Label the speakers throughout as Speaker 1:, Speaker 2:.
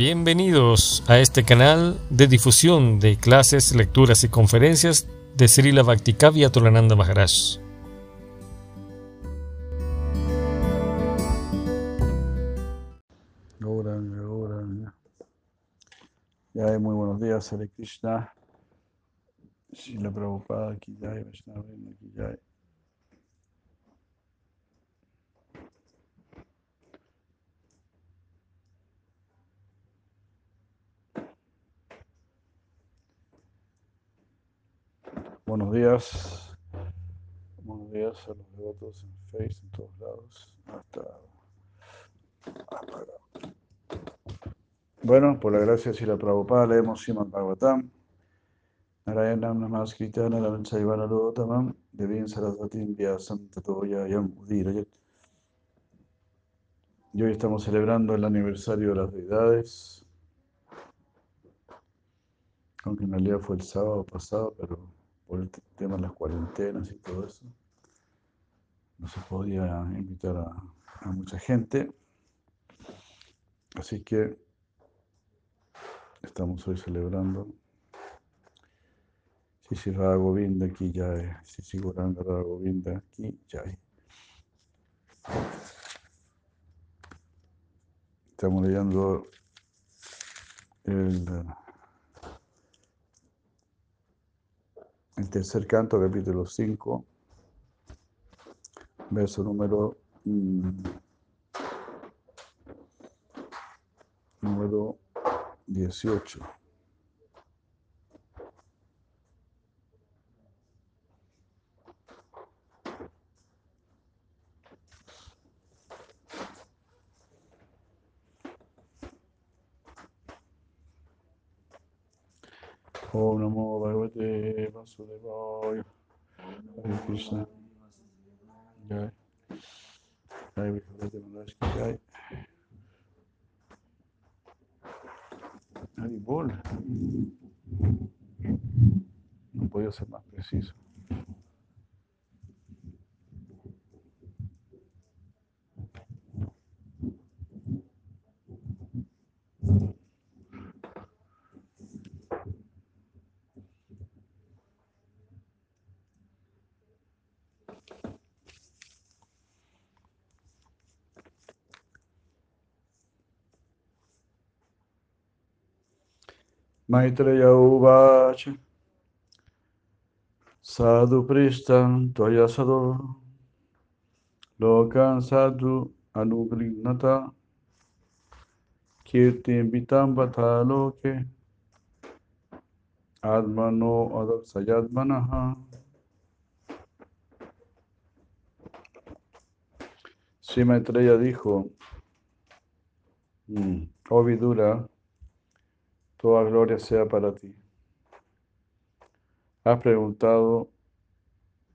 Speaker 1: Bienvenidos a este canal de difusión de clases, lecturas y conferencias de Srila Bhaktikavya Tolananda Maharaj.
Speaker 2: Ya, muy buenos días, Hare Krishna. Srila Prabhupada, ya, Vaishnava, aquí Buenos días. Buenos días a los devotos en Face, en todos lados. Hasta. Bueno, por la gracia de la Prabhupada leemos Srimad Bhagavatam. Narayanam Namaskritya Naram Saivana Lotamam Devin Sarasvatim Vyasam Tato Yayam Udirayat. Y hoy estamos celebrando el aniversario de las deidades. Aunque en realidad fue el sábado pasado, pero por el tema de las cuarentenas y todo eso, no se podía invitar a, mucha gente. Así que estamos hoy celebrando. Sisi Radha Govinda aquí ya Sisi Goranga Radha Govinda aquí ya Estamos leyendo el, el tercer canto, capítulo 5, verso número mm, número 18. Om Namo Bhagavate Vasudevaya Hare Krishna Jai. No podía ser más preciso. Maitreya Uvacha. Sadhu Prishtam Tvaya Sado Lokan Sadhu Anugrinata Kirtim Vitam Vata Loke Admano Adaksayadmanaha Si Maitreya dijo, mm, oh Vidura, Toda gloria sea para ti. Has preguntado,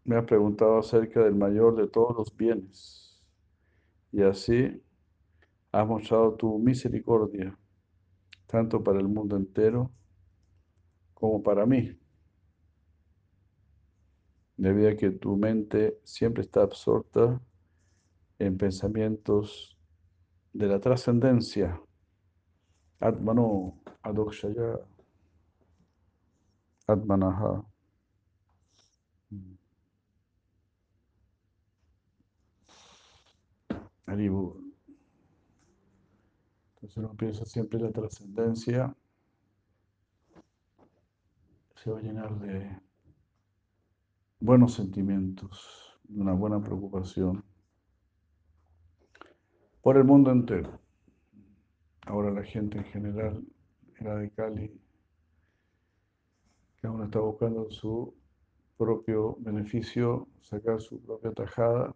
Speaker 2: me has preguntado acerca del mayor de todos los bienes, y así has mostrado tu misericordia, tanto para el mundo entero como para mí, debido a que tu mente siempre está absorta en pensamientos de la trascendencia. Atmano Adokshaya Atmanaha. Haribu. Entonces uno piensa siempre la trascendencia, se va a llenar de buenos sentimientos, de una buena preocupación por el mundo entero. Ahora la gente en general era de Cali, cada uno está buscando su propio beneficio, sacar su propia tajada.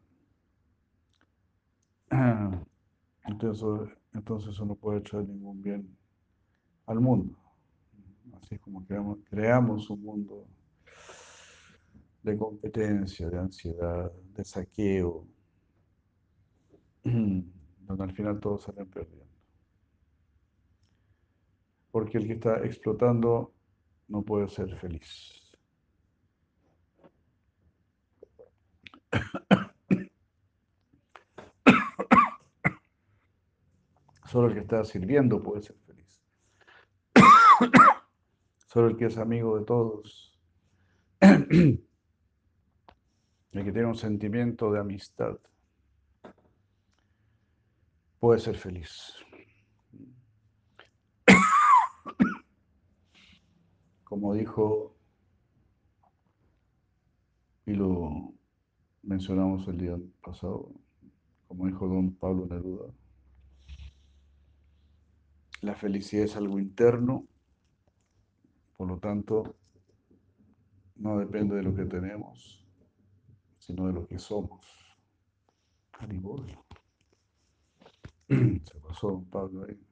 Speaker 2: Entonces, entonces eso no puede traer ningún bien al mundo. Así es como creamos, creamos un mundo de competencia, de ansiedad, de saqueo, donde al final todos salen perdiendo. Porque el que está explotando no puede ser feliz. Solo el que está sirviendo puede ser feliz. Solo el que es amigo de todos, el que tiene un sentimiento de amistad, puede ser feliz. Como dijo, y lo mencionamos el día pasado, como dijo don Pablo Neruda, la felicidad es algo interno, por lo tanto, no depende de lo que tenemos, sino de lo que somos. Se pasó don Pablo ahí.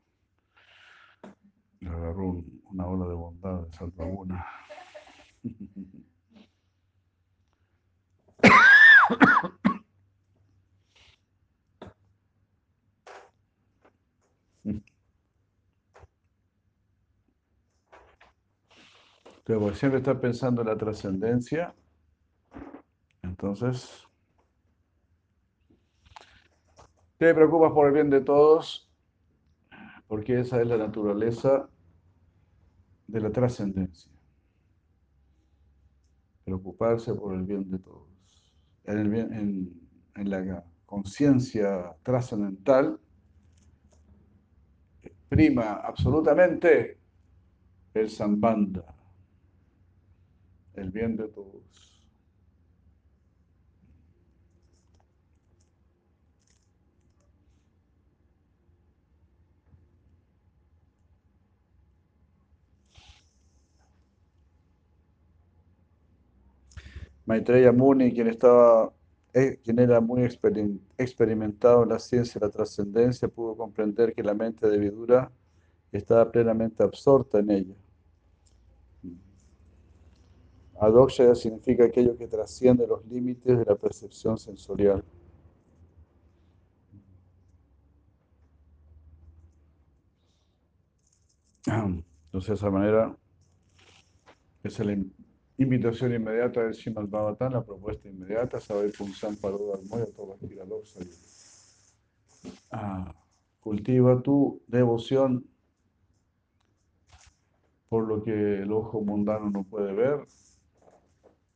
Speaker 2: Le agarró una ola de bondad de Salvaguna. Pero siempre está pensando en la trascendencia, entonces te preocupas por el bien de todos, porque esa es la naturaleza de la trascendencia. Preocuparse por el bien de todos. En, la conciencia trascendental prima absolutamente el sambanda el bien de todos. Maitreya Muni, quien estaba eh, quien era muy experimentado en la ciencia de la trascendencia, pudo comprender que la mente de Vidura estaba plenamente absorta en ella. Adoksha significa aquello que trasciende los límites de la percepción sensorial. Entonces, de esa manera, es la invitación inmediata del Srimad Bhavatan, la propuesta inmediata, saber Punsan Paroda todo ah, Cultiva tu devoción por lo que el ojo mundano no puede ver,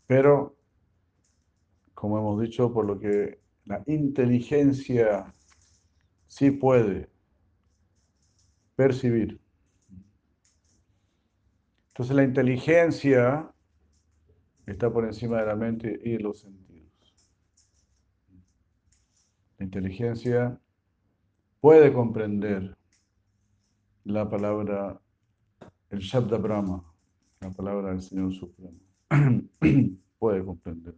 Speaker 2: pero, como hemos dicho, por lo que la inteligencia sí puede percibir. Entonces la inteligencia está por encima de la mente y los sentidos. La inteligencia puede comprender la palabra, el Shabda Brahma, la palabra del Señor Supremo. puede comprender.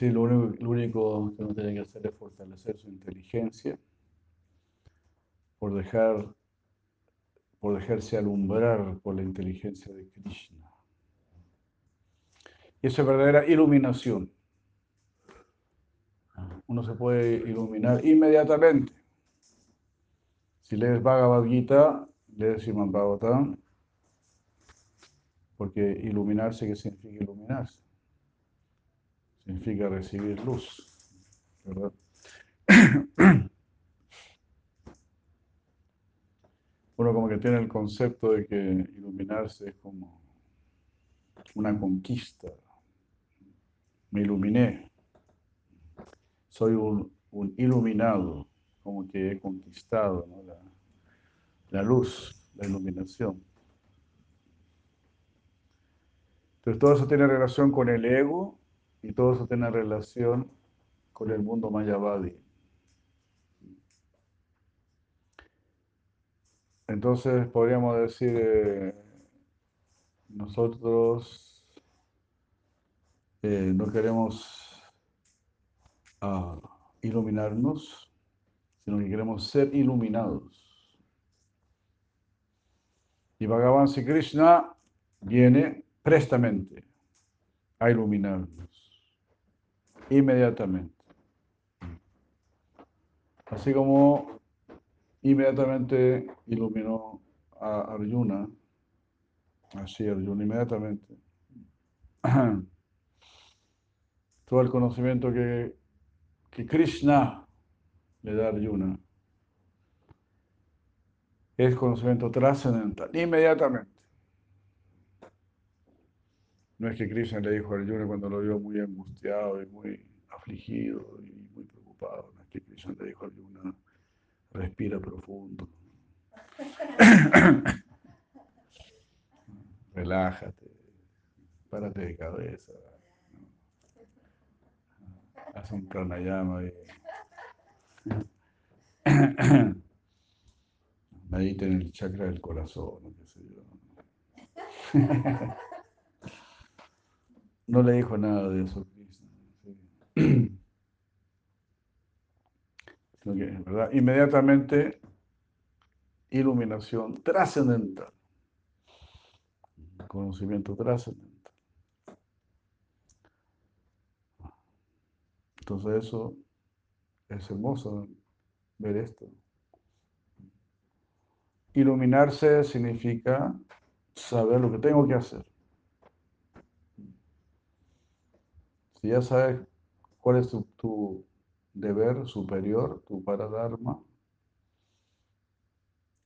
Speaker 2: Sí, lo único, que uno tiene que hacer es fortalecer su inteligencia por dejar por dejarse alumbrar por la inteligencia de Krishna. Y esa es verdadera iluminación. Uno se puede iluminar inmediatamente. Si lees Bhagavad Gita, lees Srimad Bhagavatam, porque iluminarse, ¿qué significa iluminarse? Significa recibir luz, ¿verdad? Uno como que tiene el concepto de que iluminarse es como una conquista. Me iluminé. Soy un, iluminado, como que he conquistado la, la luz, la iluminación. Entonces todo eso tiene relación con el ego y todo eso tiene relación con el mundo Mayavadi. Entonces podríamos decir, eh, nosotros eh, no queremos ah, iluminarnos, sino que queremos ser iluminados. Y Bhagavan Sri Krishna viene prestamente a iluminarnos, inmediatamente. Así como inmediatamente iluminó a Arjuna, así Arjuna inmediatamente. Todo el conocimiento que, que Krishna le da a Arjuna es conocimiento trascendental, inmediatamente. No es que Krishna le dijo a Arjuna cuando lo vio muy angustiado y muy afligido y muy preocupado, no es que Krishna le dijo a Arjuna, respira profundo. Relájate, párate de cabeza, haz un pranayama y medita en el chakra del corazón, qué sé yo. No le dijo nada de eso ¿verdad? Inmediatamente, iluminación trascendental. Conocimiento trascendental. Entonces eso es hermoso ver esto. Iluminarse significa saber lo que tengo que hacer. Si ya sabes cuál es tu, deber superior, tu paradharma,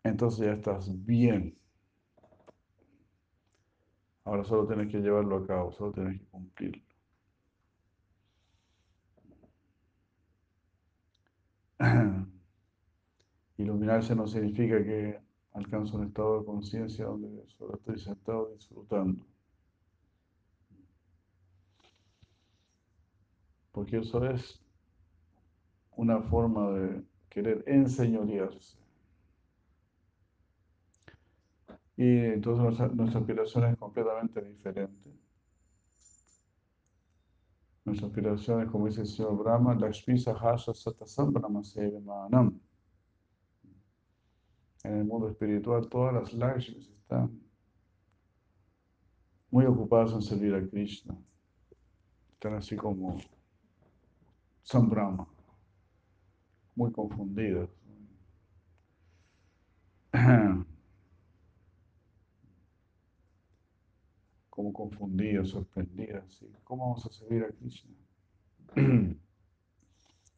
Speaker 2: entonces ya estás bien. Ahora solo tienes que llevarlo a cabo, solo tienes que cumplirlo. Iluminarse no significa que alcanzo un estado de conciencia donde solo estoy sentado disfrutando. Porque eso es una forma de querer enseñorearse. Y entonces nuestra, nuestra aspiración es completamente diferente. Nuestra aspiración es, como dice el señor Brahma, Lakshmi Sahasha Satasam Brahma Manam en el mundo espiritual, todas las Lakshmis están muy ocupadas en servir a Krishna. Están así como San Brahma, muy confundidas. Como confundidas, sorprendidas. ¿Cómo vamos a servir a Krishna?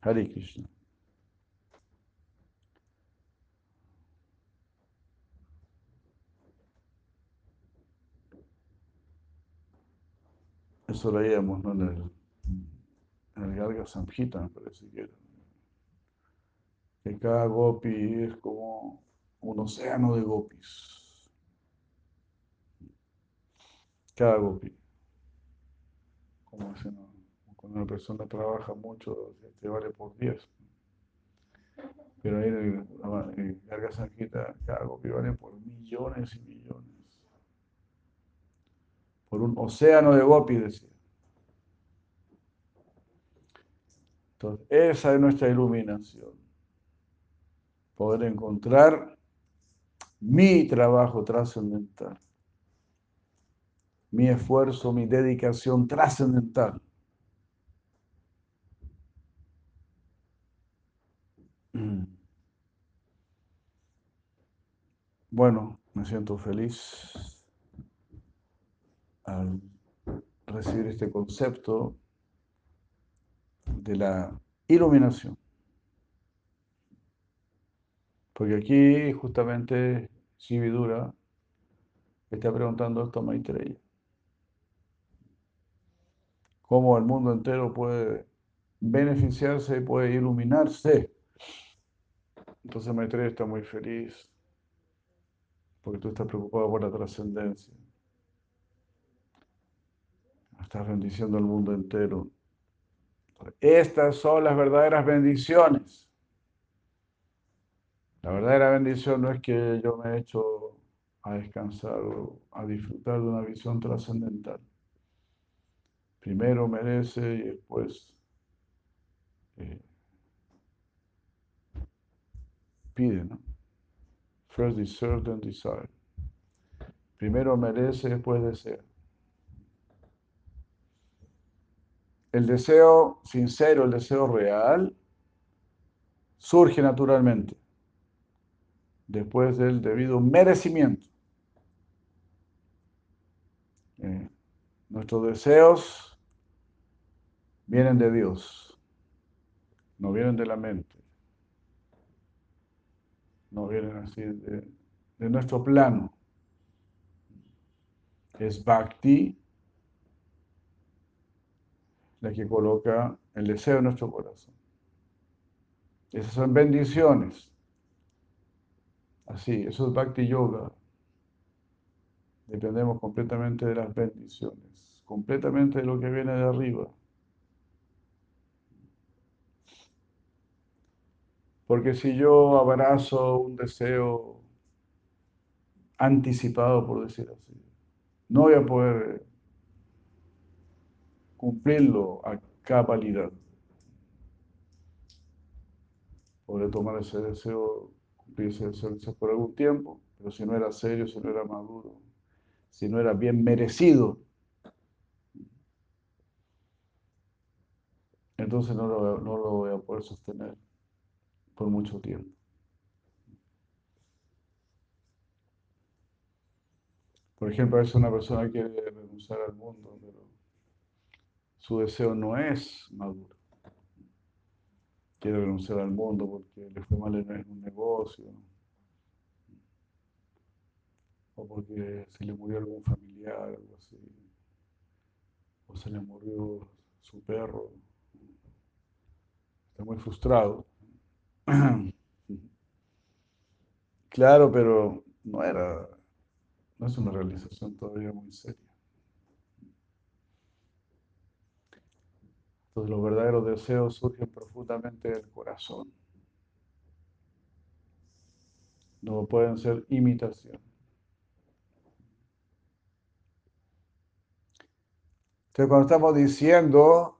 Speaker 2: Hare Krishna. Eso leíamos ¿no? En, el, Garga Samhita, me parece que era. Que cada gopi es como un océano de gopis. Cada gopi. Como cuando una persona trabaja mucho, te vale por 10. Pero ahí en el, Garga Samhita, cada gopi vale por millones y millones por un océano de gopis, decía. Entonces, esa es nuestra iluminación. Poder encontrar mi trabajo trascendental, mi esfuerzo, mi dedicación trascendental. Bueno, me siento feliz al recibir este concepto de la iluminación. Porque aquí justamente Sividura está preguntando esto a Maitreya. Cómo el mundo entero puede beneficiarse y puede iluminarse. Entonces Maitreya está muy feliz porque tú estás preocupado por la trascendencia. Estás bendiciendo al mundo entero. Estas son las verdaderas bendiciones. La verdadera bendición no es que yo me he hecho a descansar o a disfrutar de una visión trascendental. Primero merece y después eh, pide, ¿no? First deserve, then desire. Primero merece, después desea. El deseo sincero, el deseo real, surge naturalmente después del debido merecimiento. Eh, nuestros deseos vienen de Dios, no vienen de la mente, no vienen así de, de nuestro plano. Es Bhakti la que coloca el deseo en nuestro corazón. Esas son bendiciones. Así, eso es Bhakti Yoga. Dependemos completamente de las bendiciones, completamente de lo que viene de arriba. Porque si yo abrazo un deseo anticipado, por decir así, no voy a poder cumplirlo a cabalidad. Podré tomar ese deseo, cumplir ese deseo por algún tiempo, pero si no era serio, si no era maduro, si no era bien merecido, entonces no lo, no lo voy a poder sostener por mucho tiempo. Por ejemplo, a veces una persona quiere renunciar al mundo, pero su deseo no es maduro. Quiere renunciar al mundo porque le fue mal en un negocio, o porque se le murió algún familiar, algo así, o se le murió su perro. Está muy frustrado. Claro, pero no era, no es una realización todavía muy seria. Entonces los verdaderos deseos surgen profundamente del corazón. No pueden ser imitación. Entonces cuando estamos diciendo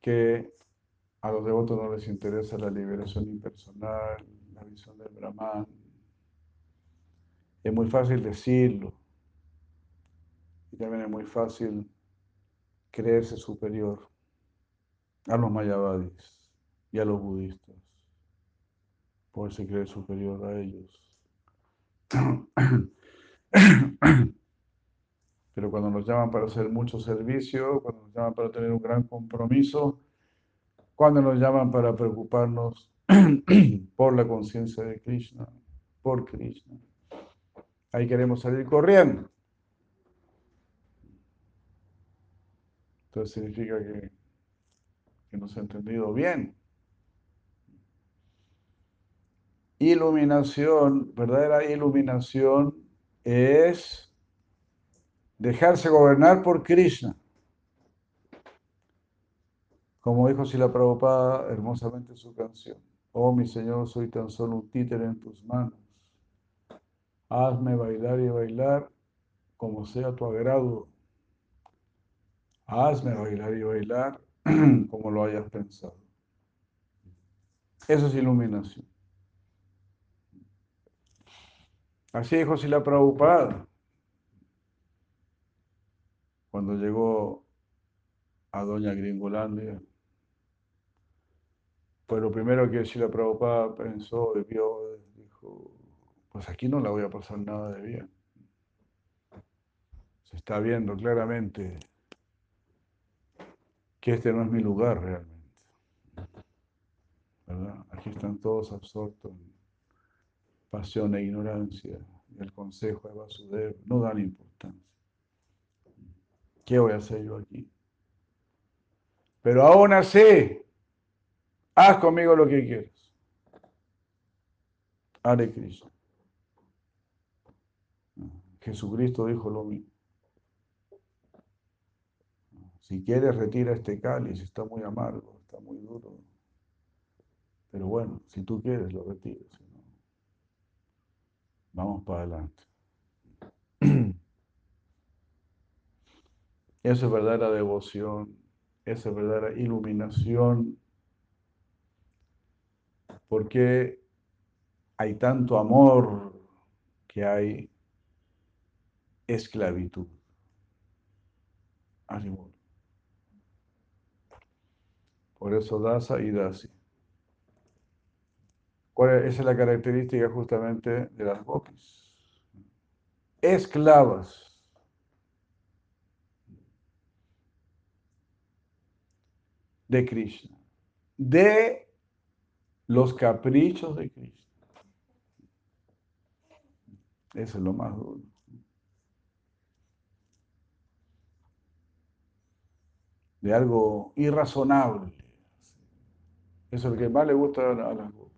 Speaker 2: que a los devotos no les interesa la liberación impersonal, la visión del Brahman. Es muy fácil decirlo. Y también es muy fácil creerse superior a los mayavadis y a los budistas. Poderse creer superior a ellos. Pero cuando nos llaman para hacer mucho servicio, cuando nos llaman para tener un gran compromiso, cuando nos llaman para preocuparnos por la conciencia de Krishna, por Krishna. Ahí queremos salir corriendo. Entonces significa que, que nos ha entendido bien. Iluminación, verdadera iluminación es dejarse gobernar por Krishna. Como dijo Sila Prabhupada hermosamente su canción. Oh mi Señor, soy tan solo un títere en tus manos. Hazme bailar y bailar como sea tu agrado. Hazme bailar y bailar como lo hayas pensado. Eso es iluminación. Así dijo Sila Prabhupada. Cuando llegó a Doña Gringolandia, pues lo primero que Sila Prabhupada pensó, vio, dijo, pues aquí no la voy a pasar nada de bien. Se está viendo claramente que este no es mi lugar realmente. ¿verdad? Aquí están todos absortos en pasión e ignorancia. El consejo de Vasudev no dan importancia. ¿Qué voy a hacer yo aquí? Pero aún así, Haz conmigo lo que quieras. Hare Krishna. Jesucristo dijo lo mismo. Si quieres, retira este cáliz, está muy amargo, está muy duro. Pero bueno, si tú quieres, lo retiras. vamos para adelante. Esa es verdadera devoción, esa es verdadera iluminación ¿Por qué hay tanto amor que hay esclavitud. Por eso dasa y dasi. Esa es la característica justamente de las gopis. Esclavas. De Krishna. De los caprichos de Krishna. Eso es lo más duro. De algo irrazonable. Es lo que más le gusta a las gopis.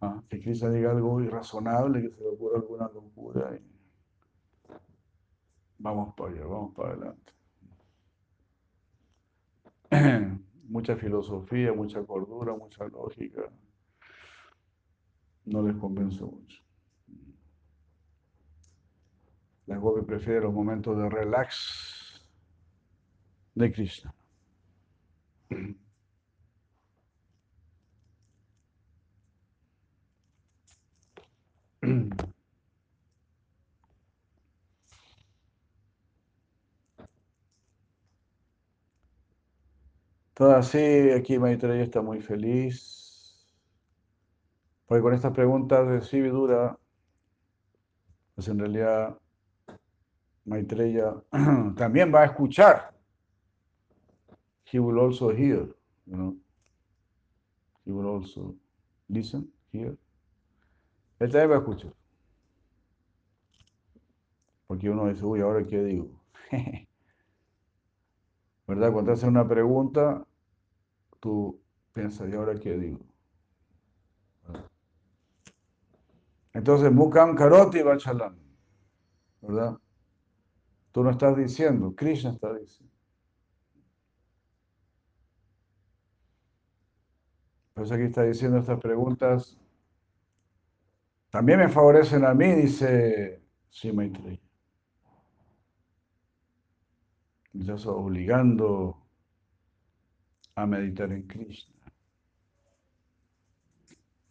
Speaker 2: Ah, que Krishna diga algo irrazonable, que se le ocurra alguna locura. Y... Vamos para allá, vamos para adelante. mucha filosofía, mucha cordura, mucha lógica. No les convence mucho. La gopi prefiere los momentos de relax de Krishna. Todo así, aquí Maitreya está muy feliz. Porque con estas preguntas de Sividura, pues en realidad Maitreya también va a escuchar. He will also hear, you know. He will also listen, hear. Él también va a escuchar. Porque uno dice, uy, ¿ahora qué digo? ¿Verdad? Cuando te hacen una pregunta, tú piensas, ¿y ahora qué digo? Entonces, Mukam Karoti Vachalam, ¿verdad? Tú no estás diciendo, Krishna está diciendo. Eso aquí está diciendo estas preguntas. También me favorecen a mí, dice Simaitri. Me estás obligando a meditar en Krishna.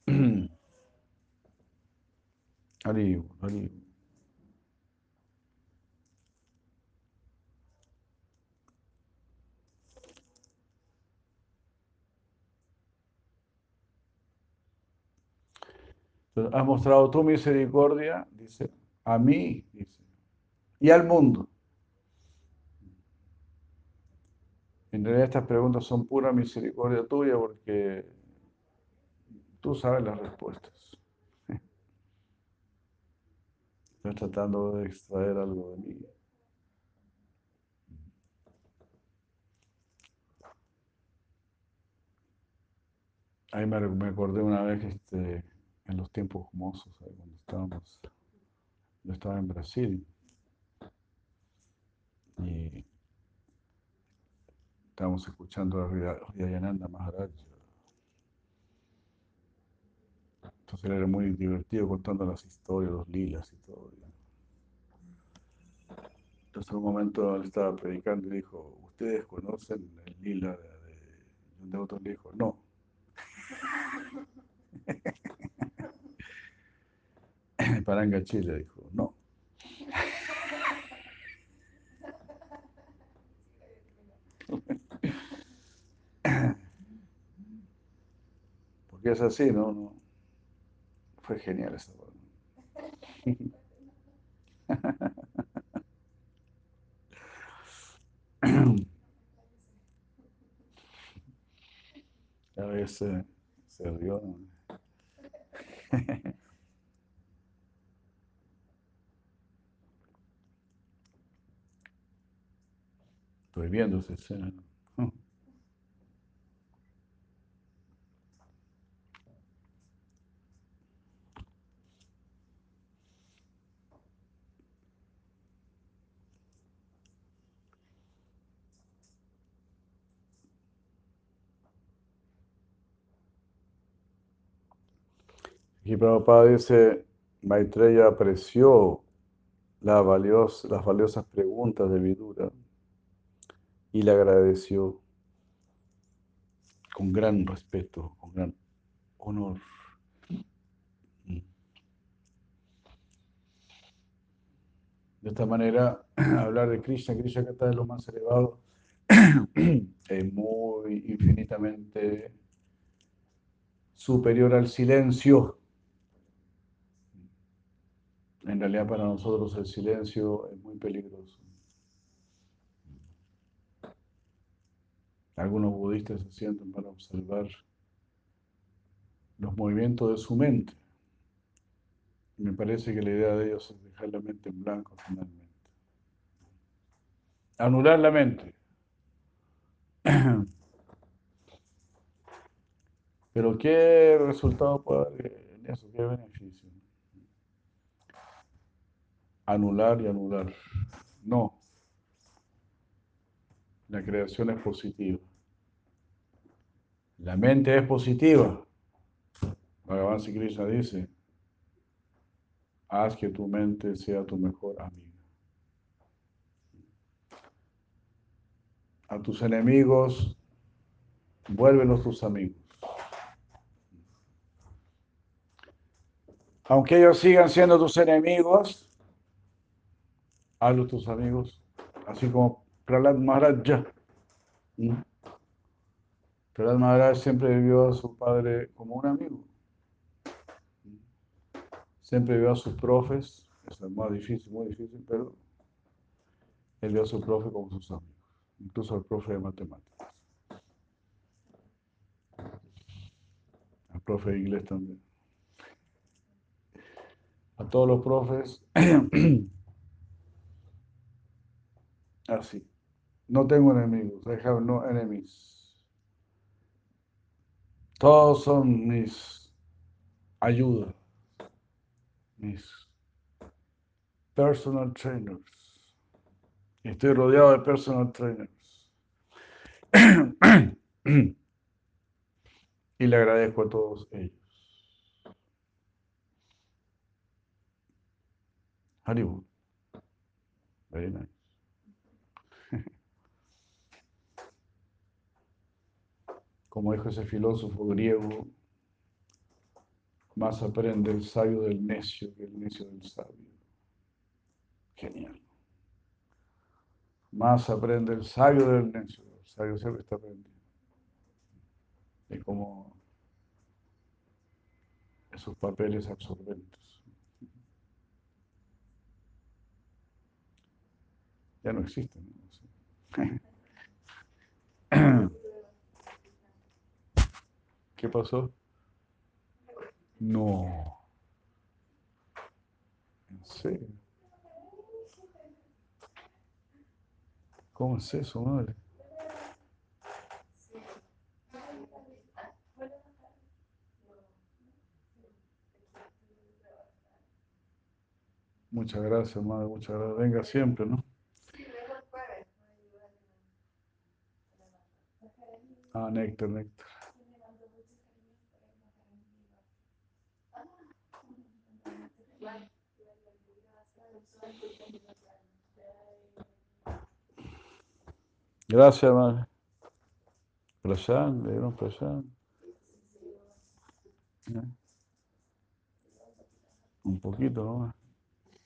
Speaker 2: Haribu, Has mostrado tu misericordia, dice, a mí, dice, y al mundo. En realidad estas preguntas son pura misericordia tuya porque tú sabes las respuestas. Estás tratando de extraer algo de mí. Ahí me, acordé una vez este, en los tiempos famosos, cuando estábamos, yo estaba en Brasil y estábamos escuchando a Hridayananda Maharaj. Entonces era muy divertido contando las historias, los lilas y todo. Entonces en un momento él estaba predicando y dijo, ¿ustedes conocen el lila de, de, de otro le dijo, no. Paranga Chile dijo, no. Porque es así, ¿no? no. Fue genial esa A veces se rió. Estoy viendo esa escena. Y Prabhupada dice, Maitreya apreció las valiosas preguntas de Vidura y le agradeció con gran respeto, con gran honor. De esta manera, hablar de Krishna, Krishna que está de lo más elevado, es muy infinitamente superior al silencio. En realidad para nosotros el silencio es muy peligroso. Algunos budistas se sienten para observar los movimientos de su mente. Me parece que la idea de ellos es dejar la mente en blanco finalmente. Anular la mente. Pero ¿qué resultado puede haber en eso? ¿Qué beneficio? Anular y anular. No. La creación es positiva. La mente es positiva. Bhagavan Krishna dice, haz que tu mente sea tu mejor amiga. A tus enemigos, vuélvelos tus amigos. Aunque ellos sigan siendo tus enemigos, hazlos tus amigos, así como Prahlad Maharaj. ¿Mm? Prahlad Maharaj siempre vivió a su padre como un amigo. Siempre vio a sus profes, es más difícil, muy difícil, pero él vio a su profe como sus amigos, incluso al profe de matemáticas. Al profe de inglés también. A todos los profes, así. No tengo enemigos, I have no enemies. Todos son mis ayudas mis personal trainers. Estoy rodeado de personal trainers. y le agradezco a todos ellos. Hollywood. Very nice. Como dijo ese filósofo griego, más aprende el sabio del necio que el necio del sabio. Genial. Más aprende el sabio del necio. El sabio siempre está aprendiendo. Es como esos papeles absorbentes. Ya no existen. ¿Qué pasó? No. ¿En serio? ¿Cómo es eso, madre? Muchas gracias, madre, muchas gracias. Venga siempre, ¿no? Ah, Néctar, Néctar. Gracias, madre. Prashan, le dieron. Un poquito nomás.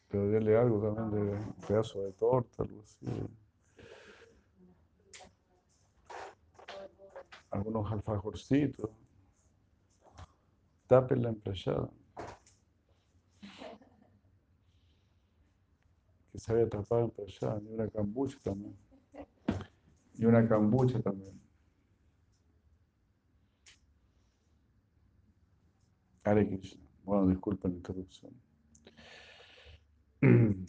Speaker 2: Pero dile algo también de un pedazo de torta. Algunos alfajorcitos. Tapen la empresa. Que se había tapado en prashan, y una cambucha también. Y una cambucha también. Hare Krishna. Bueno, disculpen la interrupción.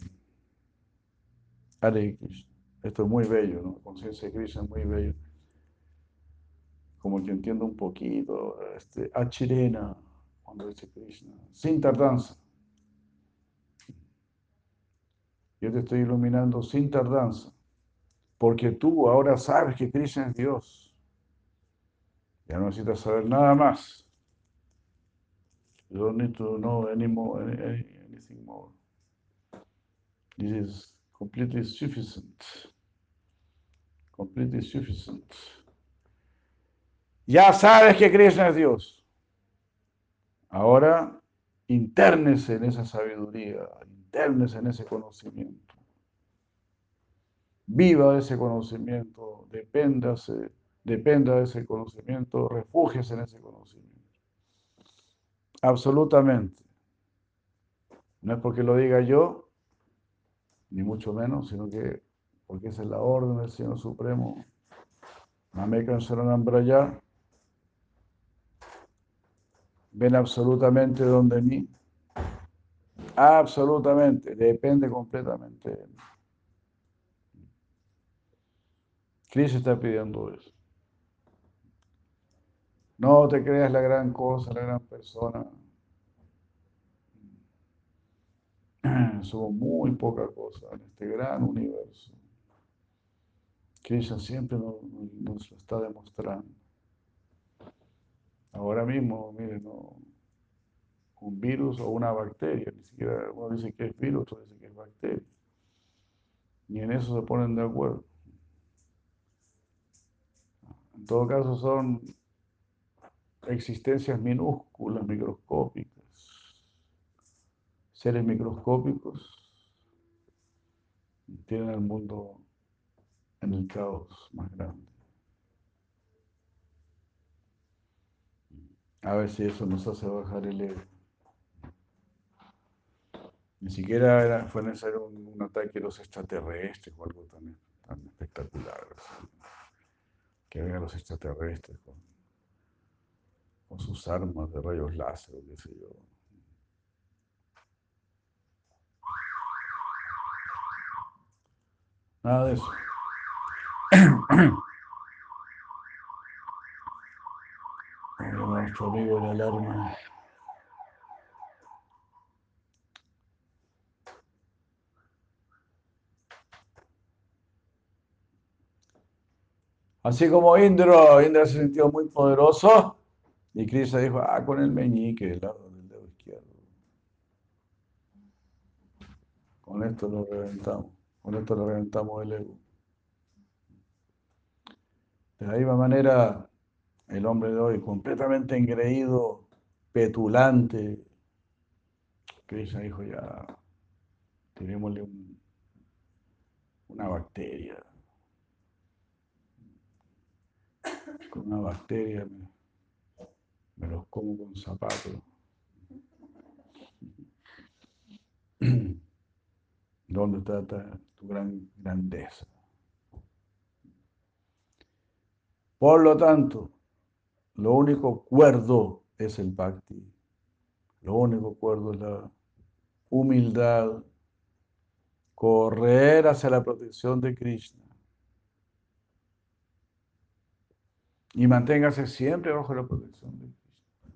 Speaker 2: Hare Krishna. Esto es muy bello, ¿no? Conciencia de Krishna es muy bello. Como que entiendo un poquito, este, Achirena, cuando dice Krishna, sin tardanza. Yo te estoy iluminando sin tardanza porque tú ahora sabes que Krishna es Dios. Ya no necesitas saber nada más. You don't need to know any more, anything more. This is completely sufficient. Completely sufficient. Ya sabes que Krishna es Dios. Ahora, internese en esa sabiduría, internese en ese conocimiento. viva ese conocimiento, depéndase, dependa de ese conocimiento, refúgiese en ese conocimiento. Absolutamente. No es porque lo diga yo, ni mucho menos, sino que porque esa es la orden del Señor Supremo. Mamekan Saranam Braya. Ven absolutamente donde mí. Absolutamente. Depende completamente de mí. Cristo está pidiendo eso. No te creas la gran cosa, la gran persona. Somos muy poca cosa en este gran universo. Krishna siempre nos, lo está demostrando. Ahora mismo, miren, un virus o una bacteria, ni siquiera uno dice que es virus, otro dice que es bacteria. Ni en eso se ponen de acuerdo. En todo caso son existencias minúsculas, microscópicas, seres microscópicos, tienen el mundo en el caos más grande. A ver si eso nos hace bajar el ego. Ni siquiera fue necesario un, ataque de los extraterrestres o algo tan, tan espectacular. Que vengan los extraterrestres con, con sus armas de rayos láser, qué sé yo. Nada de eso. nuestro amigo la alarma. Así como Indra, Indra se sintió muy poderoso y Krishna dijo, ah, con el meñique, el lado del dedo izquierdo. Con esto lo reventamos, con esto lo reventamos el ego. De la misma manera, el hombre de hoy, completamente engreído, petulante, Krishna dijo ya, tirémosle una bacteria. Con una bacteria me, los como con zapatos. ¿Dónde está tu gran grandeza? Por lo tanto, lo único cuerdo es el bhakti. Lo único cuerdo es la humildad, correr hacia la protección de Krishna. Y manténgase siempre bajo la protección de Krishna.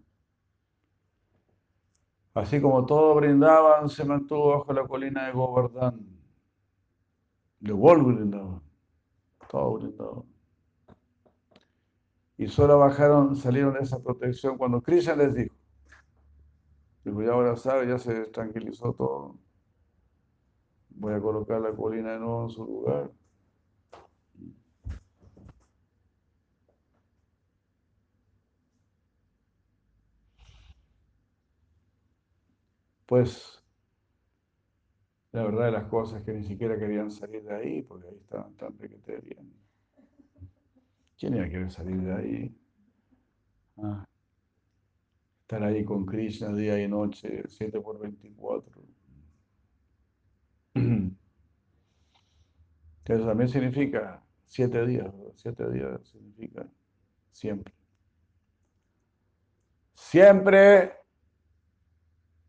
Speaker 2: Así como todo brindaban, se mantuvo bajo la colina de Govardhan. De Wall brindaban. Todo brindaban y solo bajaron, salieron de esa protección cuando Krishna les dijo. Dijo, ya ahora sabe, ya se tranquilizó todo. Voy a colocar la colina de nuevo en su lugar. Pues la verdad de las cosas que ni siquiera querían salir de ahí, porque ahí estaban tan bien. ¿Quién iba a querer salir de ahí? Ah, estar ahí con Krishna día y noche, 7 por 24. Eso también significa siete días, siete días significa siempre. Siempre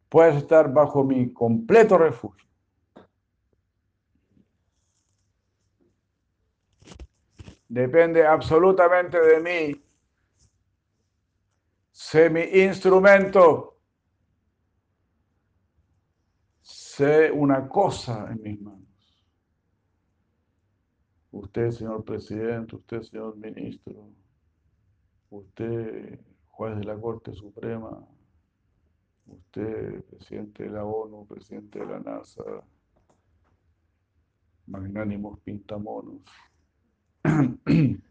Speaker 2: puedes estar bajo mi completo refugio. depende absolutamente de mí. Sé mi instrumento. Sé una cosa en mis manos. Usted, señor presidente, usted, señor ministro, usted, juez de la Corte Suprema, usted, presidente de la ONU, presidente de la NASA, magnánimos pintamonos.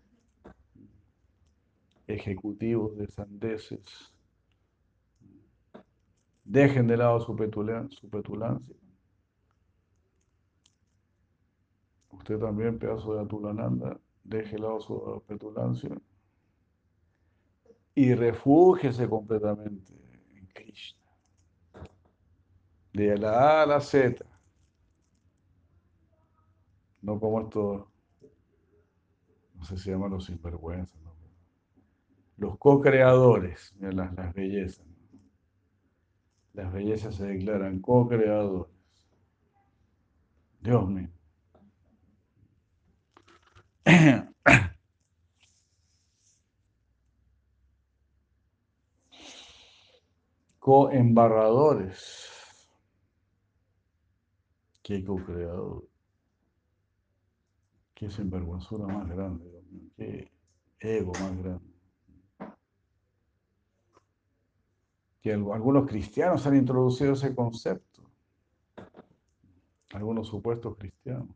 Speaker 2: ejecutivos de sandeces, dejen de lado su, petulancia. Usted también, pedazo de Atulananda, deje lado su petulancia y refújese completamente en Krishna. De la A a la Z. No como esto, no sé si se llaman los sinvergüenzas, los co-creadores, las, las bellezas. Las bellezas se declaran co-creadores. Dios mío. Co-embarradores. Qué co-creador. Qué sinvergüenzura más grande. Qué ego más grande. Que algunos cristianos han introducido ese concepto. Algunos supuestos cristianos.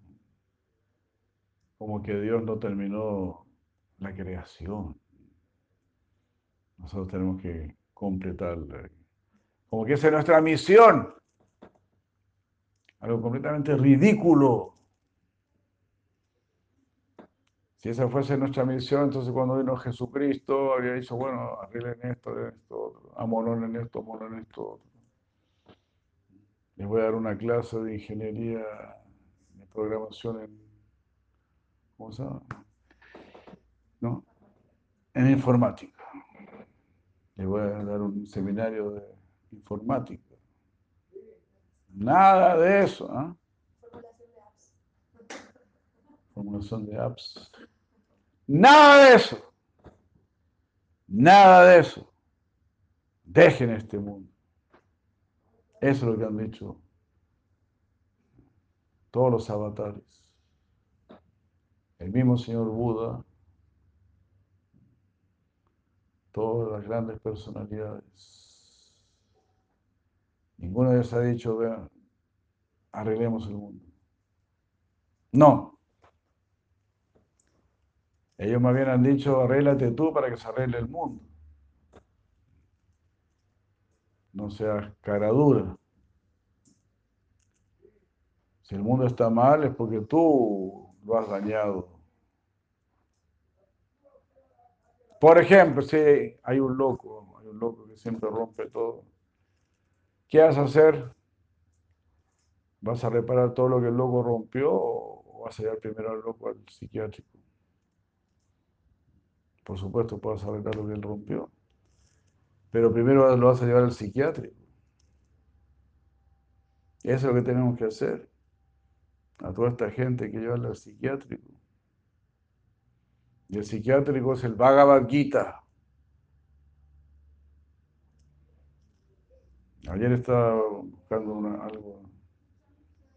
Speaker 2: Como que Dios no terminó la creación. Nosotros tenemos que completarla. Como que esa es nuestra misión. Algo completamente ridículo. Si esa fuese nuestra misión, entonces cuando vino Jesucristo había dicho, bueno, arreglen esto, arreglen esto, amonon en esto, esto. Les voy a dar una clase de ingeniería, de programación en, ¿cómo se llama? ¿No? En informática. Les voy a dar un seminario de informática. Nada de eso. ¿ah? Formulación de apps. Nada de eso. Nada de eso. Dejen este mundo. Eso es lo que han dicho todos los avatares. El mismo señor Buda, todas las grandes personalidades. Ninguno de ellos ha dicho, vean, arreglemos el mundo. No. Ellos más bien han dicho, arréglate tú para que se arregle el mundo. No seas cara dura. Si el mundo está mal es porque tú lo has dañado. Por ejemplo, si hay un loco, hay un loco que siempre rompe todo. ¿Qué vas a hacer? ¿Vas a reparar todo lo que el loco rompió o vas a llevar primero al loco al psiquiátrico? Por supuesto, puedes arreglar lo que él rompió. Pero primero lo vas a llevar al psiquiátrico. Eso es lo que tenemos que hacer. A toda esta gente que lleva al psiquiátrico. Y el psiquiátrico es el Bhagavad Gita. Ayer estaba buscando algo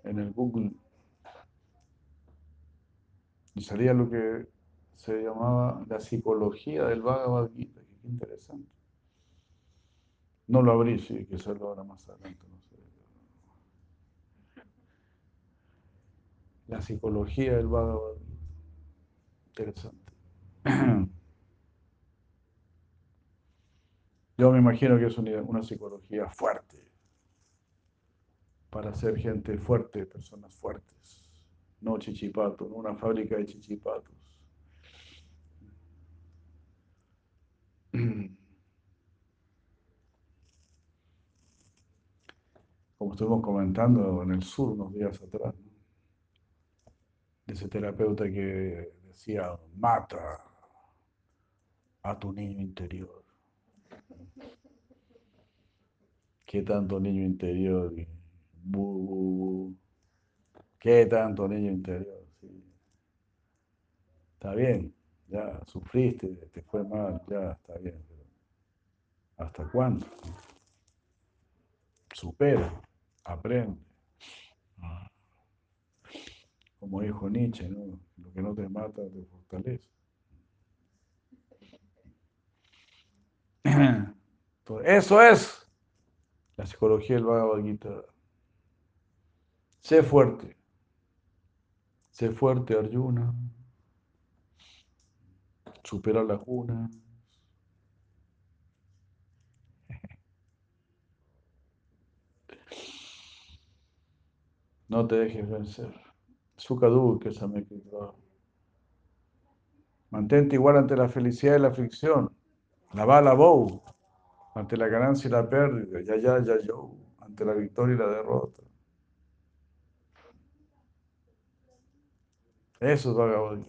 Speaker 2: en el Google y salía lo que se llamaba La psicología del Bhagavad Gita. Qué interesante. No lo abrí, sí, que lo ahora más adelante. La psicología del Bhagavad Gita. Interesante. Yo me imagino que es una psicología fuerte para ser gente fuerte, personas fuertes, no chichipatos, no una fábrica de chichipatos. Como estuvimos comentando en el sur unos días atrás, de ese terapeuta que decía, mata a tu niño interior. ¿Qué tanto niño interior? ¿Qué tanto niño interior? Está bien, ya sufriste, te fue mal, ya está bien. ¿Hasta cuándo? Supera, aprende. Como dijo Nietzsche, ¿no? lo que no te mata te fortalece. Eso es la psicología del Bhagavad Gita. Sé fuerte. Sé fuerte, Arjuna. Supera la cuna. No te dejes vencer. Sukadu, que se me Mantente igual ante la felicidad y la aflicción. La bala bow, ante la ganancia y la pérdida. Ya, ya, ya, yo, ante la victoria y la derrota. Eso es Bhagavad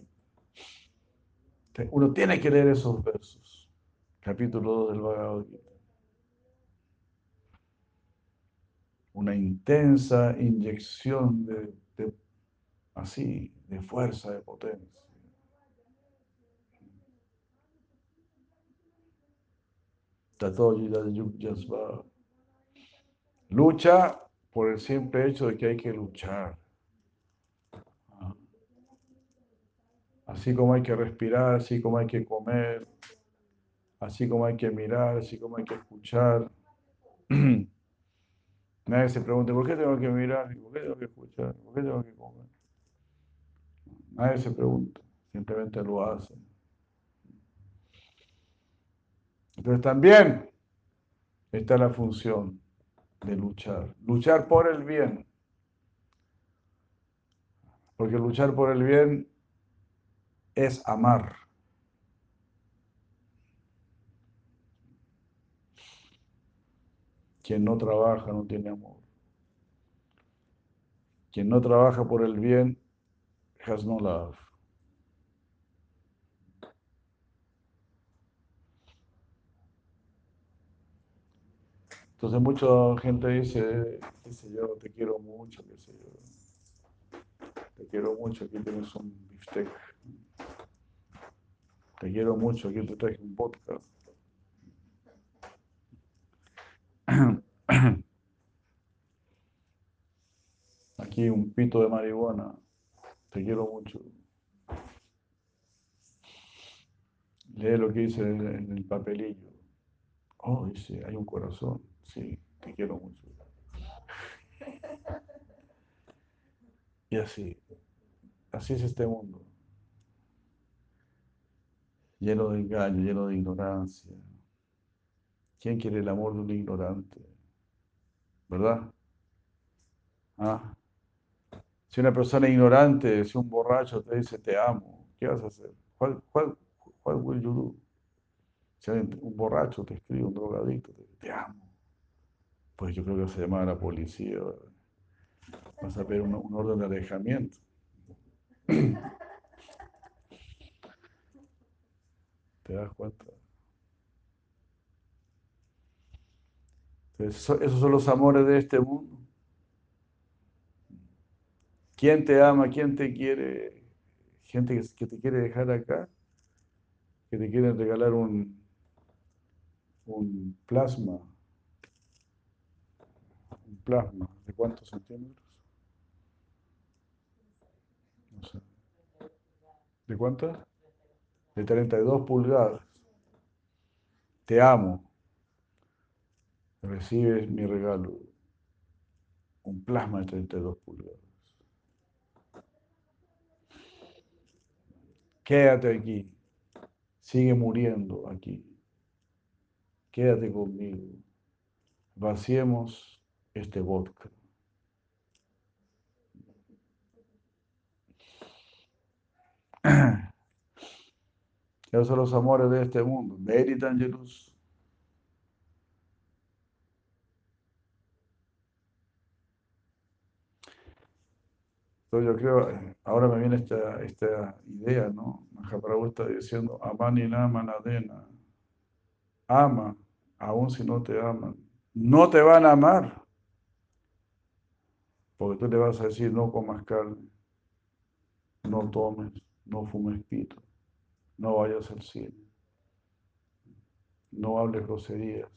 Speaker 2: Uno tiene que leer esos versos. Capítulo 2 del Bhagavad Gita. Una intensa inyección de así, de fuerza, de potencia. Lucha por el simple hecho de que hay que luchar. Así como hay que respirar, así como hay que comer, así como hay que mirar, así como hay que escuchar. Nadie se pregunta, ¿por qué tengo que mirar? ¿Por qué tengo que escuchar? ¿Por qué tengo que comer? Nadie se pregunta, simplemente lo hace. Entonces también está la función de luchar, luchar por el bien. Porque luchar por el bien es amar. Quien no trabaja no tiene amor. Quien no trabaja por el bien has no love. Entonces mucha gente dice, qué sé yo, te quiero mucho, qué sé yo. Te quiero mucho, aquí tienes un bistec. Te quiero mucho, aquí te traje un vodka. Aquí un pito de marihuana. Te quiero mucho. Lee lo que dice en el papelillo. Oh, dice, hay un corazón. Sí, te quiero mucho. Y así, así es este mundo lleno de engaño, lleno de ignorancia. ¿Quién quiere el amor de un ignorante? ¿Verdad? ¿Ah? Si una persona ignorante, si un borracho te dice te amo, ¿qué vas a hacer? ¿Cuál, cuál, cuál will you do? Si un borracho te escribe, un drogadicto, te te amo, pues yo creo que se llama a la policía. Vas a pedir un, orden de alejamiento. ¿Te das cuenta? esos son los amores de este mundo. ¿Quién te ama? ¿Quién te quiere? Gente que, te quiere dejar acá, que te quiere regalar un, un plasma. Un plasma. ¿De cuántos centímetros? No sé. ¿De cuántos? de 32 pulgadas. Te amo. Recibes mi regalo. Un plasma de 32 pulgadas. Quédate aquí. Sigue muriendo aquí. Quédate conmigo. Vaciemos este vodka. Esos son los amores de este mundo. Very dangerous. Entonces yo creo, ahora me viene esta, esta idea, ¿no? Mahaprabhu está diciendo, amani nama nadena. Ama, aun si no te aman. No te van a amar. Porque tú le vas a decir, no comas carne, no tomes, no fumes pito no vayas al cine, no hables groserías,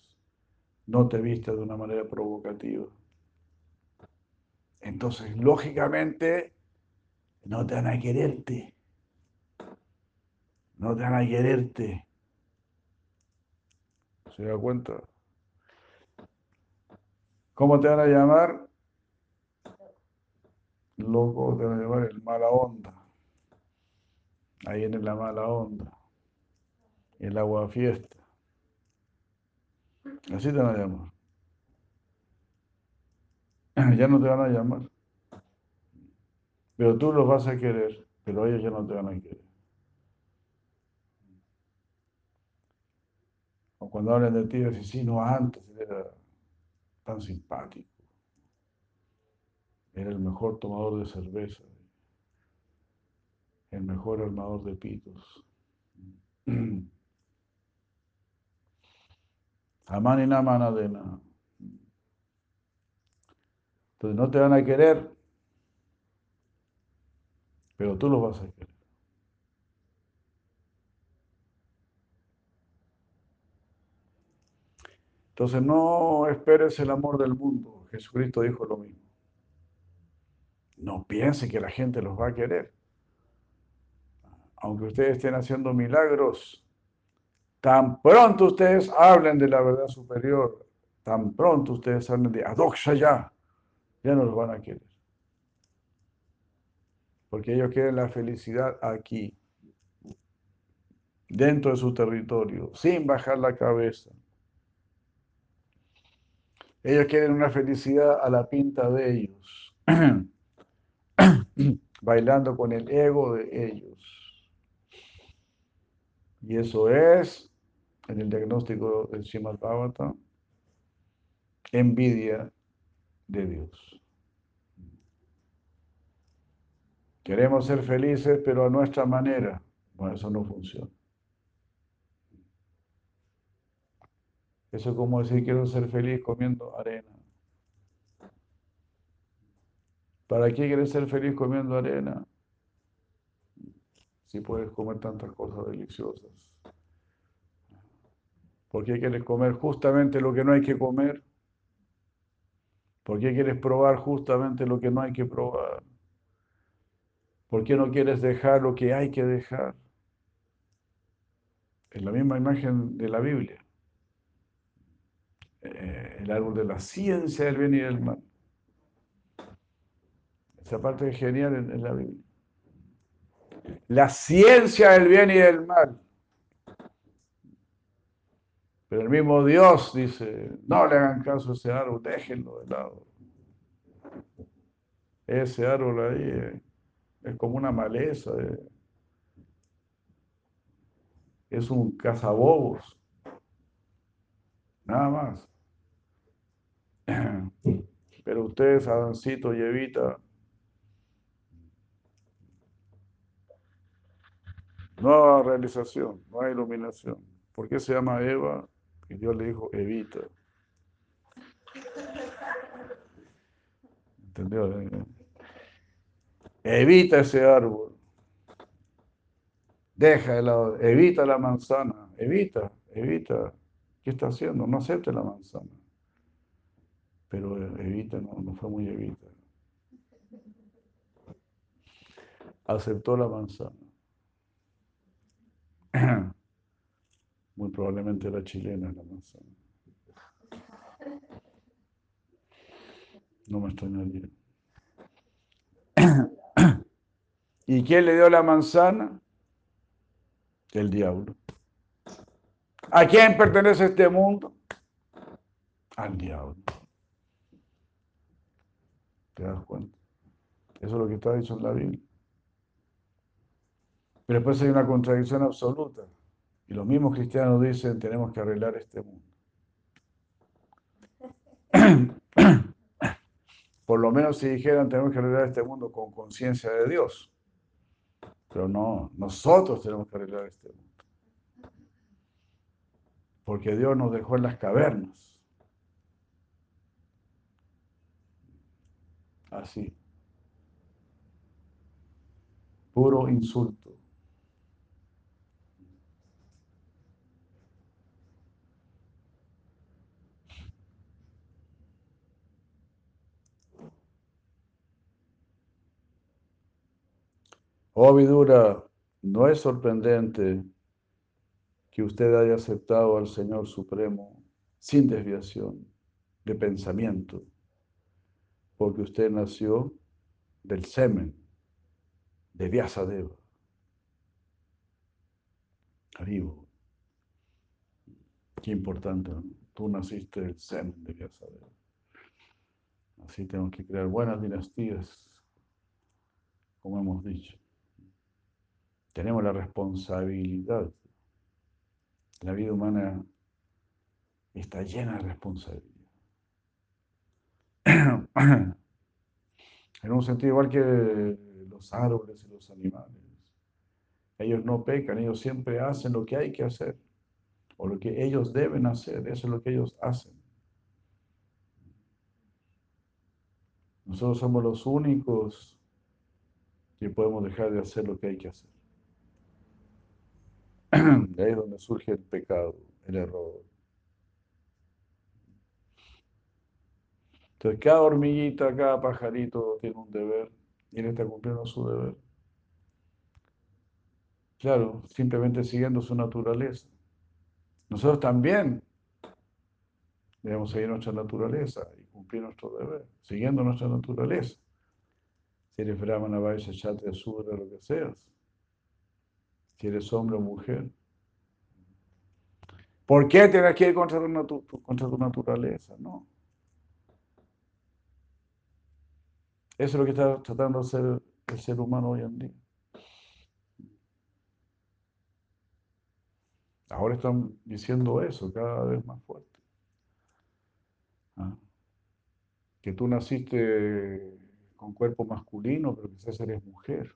Speaker 2: no te vistas de una manera provocativa. Entonces, lógicamente, no te van a quererte. No te van a quererte. ¿Se da cuenta? ¿Cómo te van a llamar? Loco, te van a llamar el mala onda. Ahí en la mala onda. El agua fiesta. Así te van a llamar. Ya no te van a llamar. Pero tú los vas a querer, pero ellos ya no te van a querer. O cuando hablan de ti, dicen, no, antes era tan simpático. Era el mejor tomador de cerveza, el mejor armador de pitos. Amani Namanadena. Entonces no te van a querer, pero tú los vas a querer. Entonces no esperes el amor del mundo. Jesucristo dijo lo mismo. No piense que la gente los va a querer. Aunque ustedes estén haciendo milagros, tan pronto ustedes hablen de la verdad superior, tan pronto ustedes hablen de Adoksha ya, ya no los van a querer. Porque ellos quieren la felicidad aquí, dentro de su territorio, sin bajar la cabeza. Ellos quieren una felicidad a la pinta de ellos, bailando con el ego de ellos. Y eso es, en el diagnóstico del Srimad Bhavata, envidia de Dios. Queremos ser felices, pero a nuestra manera. Bueno, eso no funciona. Eso es como decir quiero ser feliz comiendo arena. ¿Para qué quieres ser feliz comiendo arena? Si puedes comer tantas cosas deliciosas. ¿Por qué quieres comer justamente lo que no hay que comer? ¿Por qué quieres probar justamente lo que no hay que probar? ¿Por qué no quieres dejar lo que hay que dejar? Es la misma imagen de la Biblia. Eh, el árbol de la ciencia del bien y del mal. Esa parte es genial en, la Biblia. La ciencia del bien y del mal. Pero el mismo Dios dice, no le hagan caso a ese árbol, déjenlo de lado. Ese árbol ahí es, como una maleza, eh. es un cazabobos. Nada más. Pero ustedes, Adancito y Evita, no realización, no hay iluminación. ¿Por qué se llama Eva? Y Dios le dijo, Evita. ¿Entendió? Evita ese árbol. Deja el lado, evita la manzana, evita, evita. ¿Qué está haciendo? No acepte la manzana. Pero Evita no, no fue muy Evita. Aceptó la manzana. Muy probablemente era chilena la manzana. No me extrañaría. ¿Y quién le dio la manzana? El diablo. ¿A quién pertenece este mundo? Al diablo. ¿Te das cuenta? Eso es lo que está dicho en la Biblia. Pero después hay una contradicción absoluta. Y los mismos cristianos dicen, tenemos que arreglar este mundo. Por lo menos si dijeran, tenemos que arreglar este mundo con conciencia de Dios. Pero no, nosotros tenemos que arreglar este mundo porque Dios nos dejó en las cavernas. Así. Puro insulto. Oh, Vidura, no es sorprendente que usted haya aceptado al Señor Supremo sin desviación de pensamiento, porque usted nació del semen de Vyasadeva. Vivo. Qué importante, tú naciste del semen de Vyasadeva. Así tenemos que crear buenas dinastías como hemos dicho. Tenemos la responsabilidad. La vida humana está llena de responsabilidad. En un sentido igual que los árboles y los animales. Ellos no pecan, ellos siempre hacen lo que hay que hacer o lo que ellos deben hacer, eso es lo que ellos hacen. Nosotros somos los únicos que podemos dejar de hacer lo que hay que hacer. De ahí es donde surge el pecado, el error. Entonces, cada hormiguita, cada pajarito tiene un deber y él está cumpliendo su deber. Claro, simplemente siguiendo su naturaleza. Nosotros también debemos seguir nuestra naturaleza y cumplir nuestro deber, siguiendo nuestra naturaleza. Si eres brahmana, vaisya, kshatriya, sudra, lo que seas. Si eres hombre o mujer. ¿Por qué tienes que ir contra tu, naturaleza? No. Eso es lo que está tratando de hacer el ser humano hoy en día. Ahora están diciendo eso cada vez más fuerte. ¿Ah? Que tú naciste con cuerpo masculino, pero quizás eres mujer.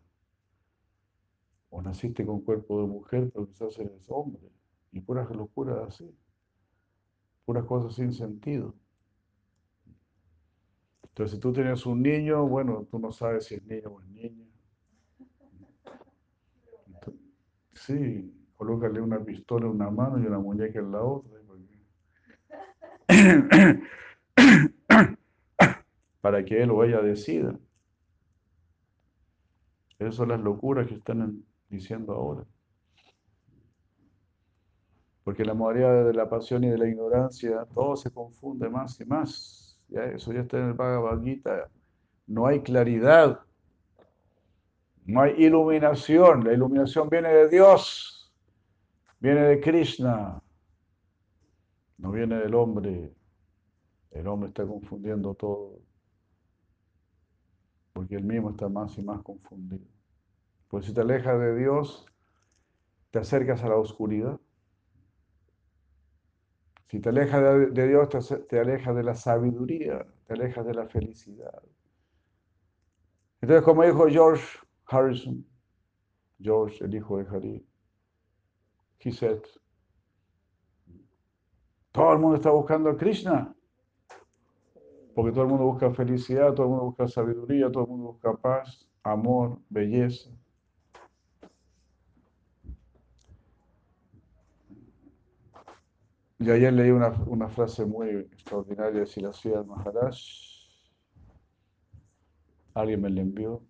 Speaker 2: O naciste con cuerpo de mujer, pero quizás eres hombre. Y puras locuras así. Puras cosas sin sentido. Entonces, si tú tienes un niño, bueno, tú no sabes si es niño o es niña. sí, colócale una pistola en una mano y una muñeca en la otra. Para que él o ella decida. Esas son las locuras que están diciendo ahora. Porque la modalidad de la pasión y de la ignorancia, todo se confunde más y más. Ya eso ya está en el Bhagavad Gita. No hay claridad. No hay iluminación. La iluminación viene de Dios. Viene de Krishna, no viene del hombre. El hombre está confundiendo todo, porque él mismo está más y más confundido. Pues si te alejas de Dios, te acercas a la oscuridad. Si te alejas de, Dios, te, alejas de la sabiduría, te alejas de la felicidad. Entonces, como dijo George Harrison, George, el hijo de Harry, he said, todo el mundo está buscando a Krishna, porque todo el mundo busca felicidad, todo el mundo busca sabiduría, todo el mundo busca paz, amor, belleza. Y ayer leí una, una frase muy extraordinaria de Silasía Maharaj. Alguien me la envió.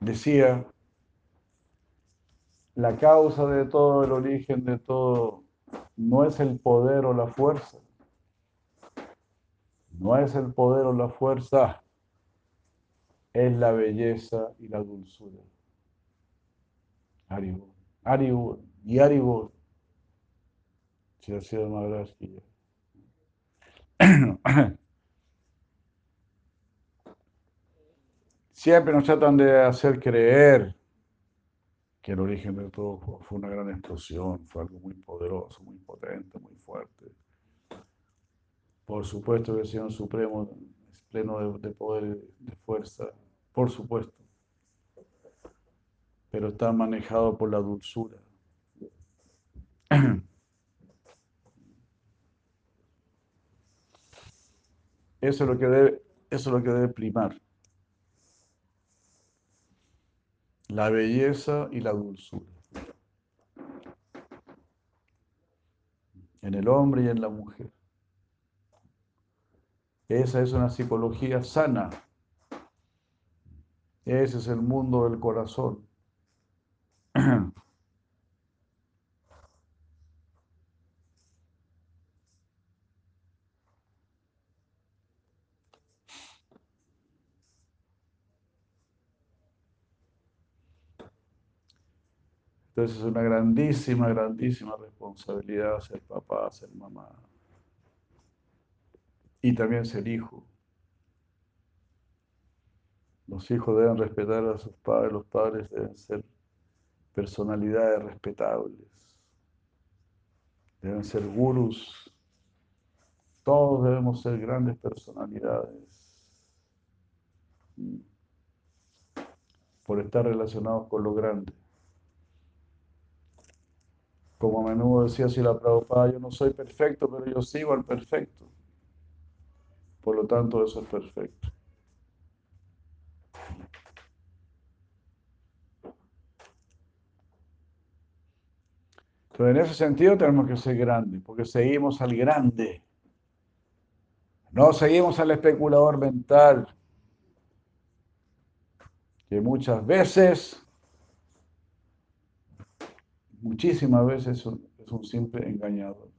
Speaker 2: Decía, la causa de todo, el origen de todo, no es el poder o la fuerza. No es el poder o la fuerza, es la belleza y la dulzura. Aribu, Aribu y Aribu. Si ha sido más que Siempre nos tratan de hacer creer que el origen de todo fue una gran explosión, fue algo muy poderoso, muy potente, muy fuerte. Por supuesto que el Señor Supremo es pleno de, poder, de fuerza, por supuesto, pero está manejado por la dulzura. Eso es lo que debe, eso es lo que debe primar. la belleza y la dulzura. En el hombre y en la mujer. Esa es una psicología sana. Ese es el mundo del corazón. Entonces es una grandísima, grandísima responsabilidad ser papá, ser mamá. Y también ser hijo. Los hijos deben respetar a sus padres, los padres deben ser personalidades respetables, deben ser gurus, todos debemos ser grandes personalidades por estar relacionados con lo grande. Como a menudo decía si la Prabhupada, yo no soy perfecto, pero yo sigo al perfecto. Por lo tanto, eso es perfecto. Pero en ese sentido tenemos que ser grandes, porque seguimos al grande. No seguimos al especulador mental, que muchas veces, muchísimas veces es un simple engañador.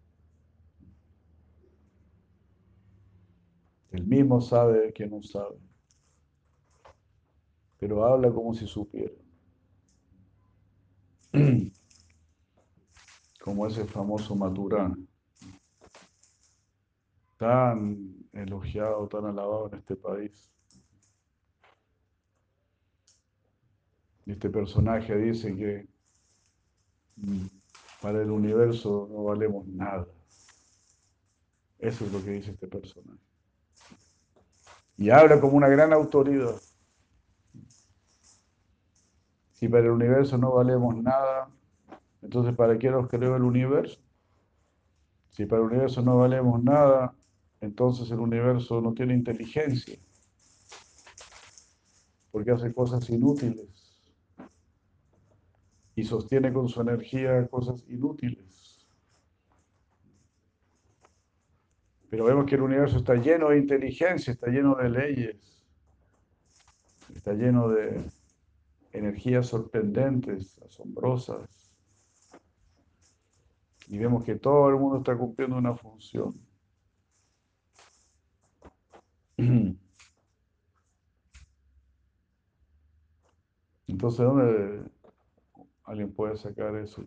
Speaker 2: El mismo sabe que no sabe, pero habla como si supiera. Como ese famoso Maturana, tan elogiado, tan alabado en este país. Este personaje dice que para el universo no valemos nada. Eso es lo que dice este personaje. Y habla como una gran autoridad. Si para el universo no valemos nada, entonces ¿para qué nos creó el universo? Si para el universo no valemos nada, entonces el universo no tiene inteligencia, porque hace cosas inútiles y sostiene con su energía cosas inútiles. Pero vemos que el universo está lleno de inteligencia, está lleno de leyes, está lleno de energías sorprendentes, asombrosas. Y vemos que todo el mundo está cumpliendo una función. Entonces, ¿dónde alguien puede sacar eso?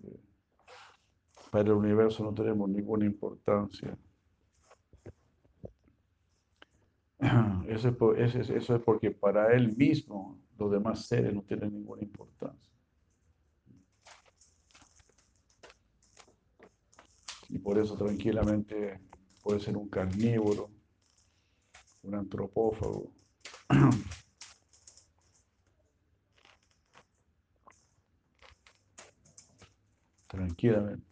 Speaker 2: para el universo no tenemos ninguna importancia. Eso es, eso es porque para él mismo los demás seres no tienen ninguna importancia. Y por eso tranquilamente puede ser un carnívoro, un antropófago. Tranquilamente.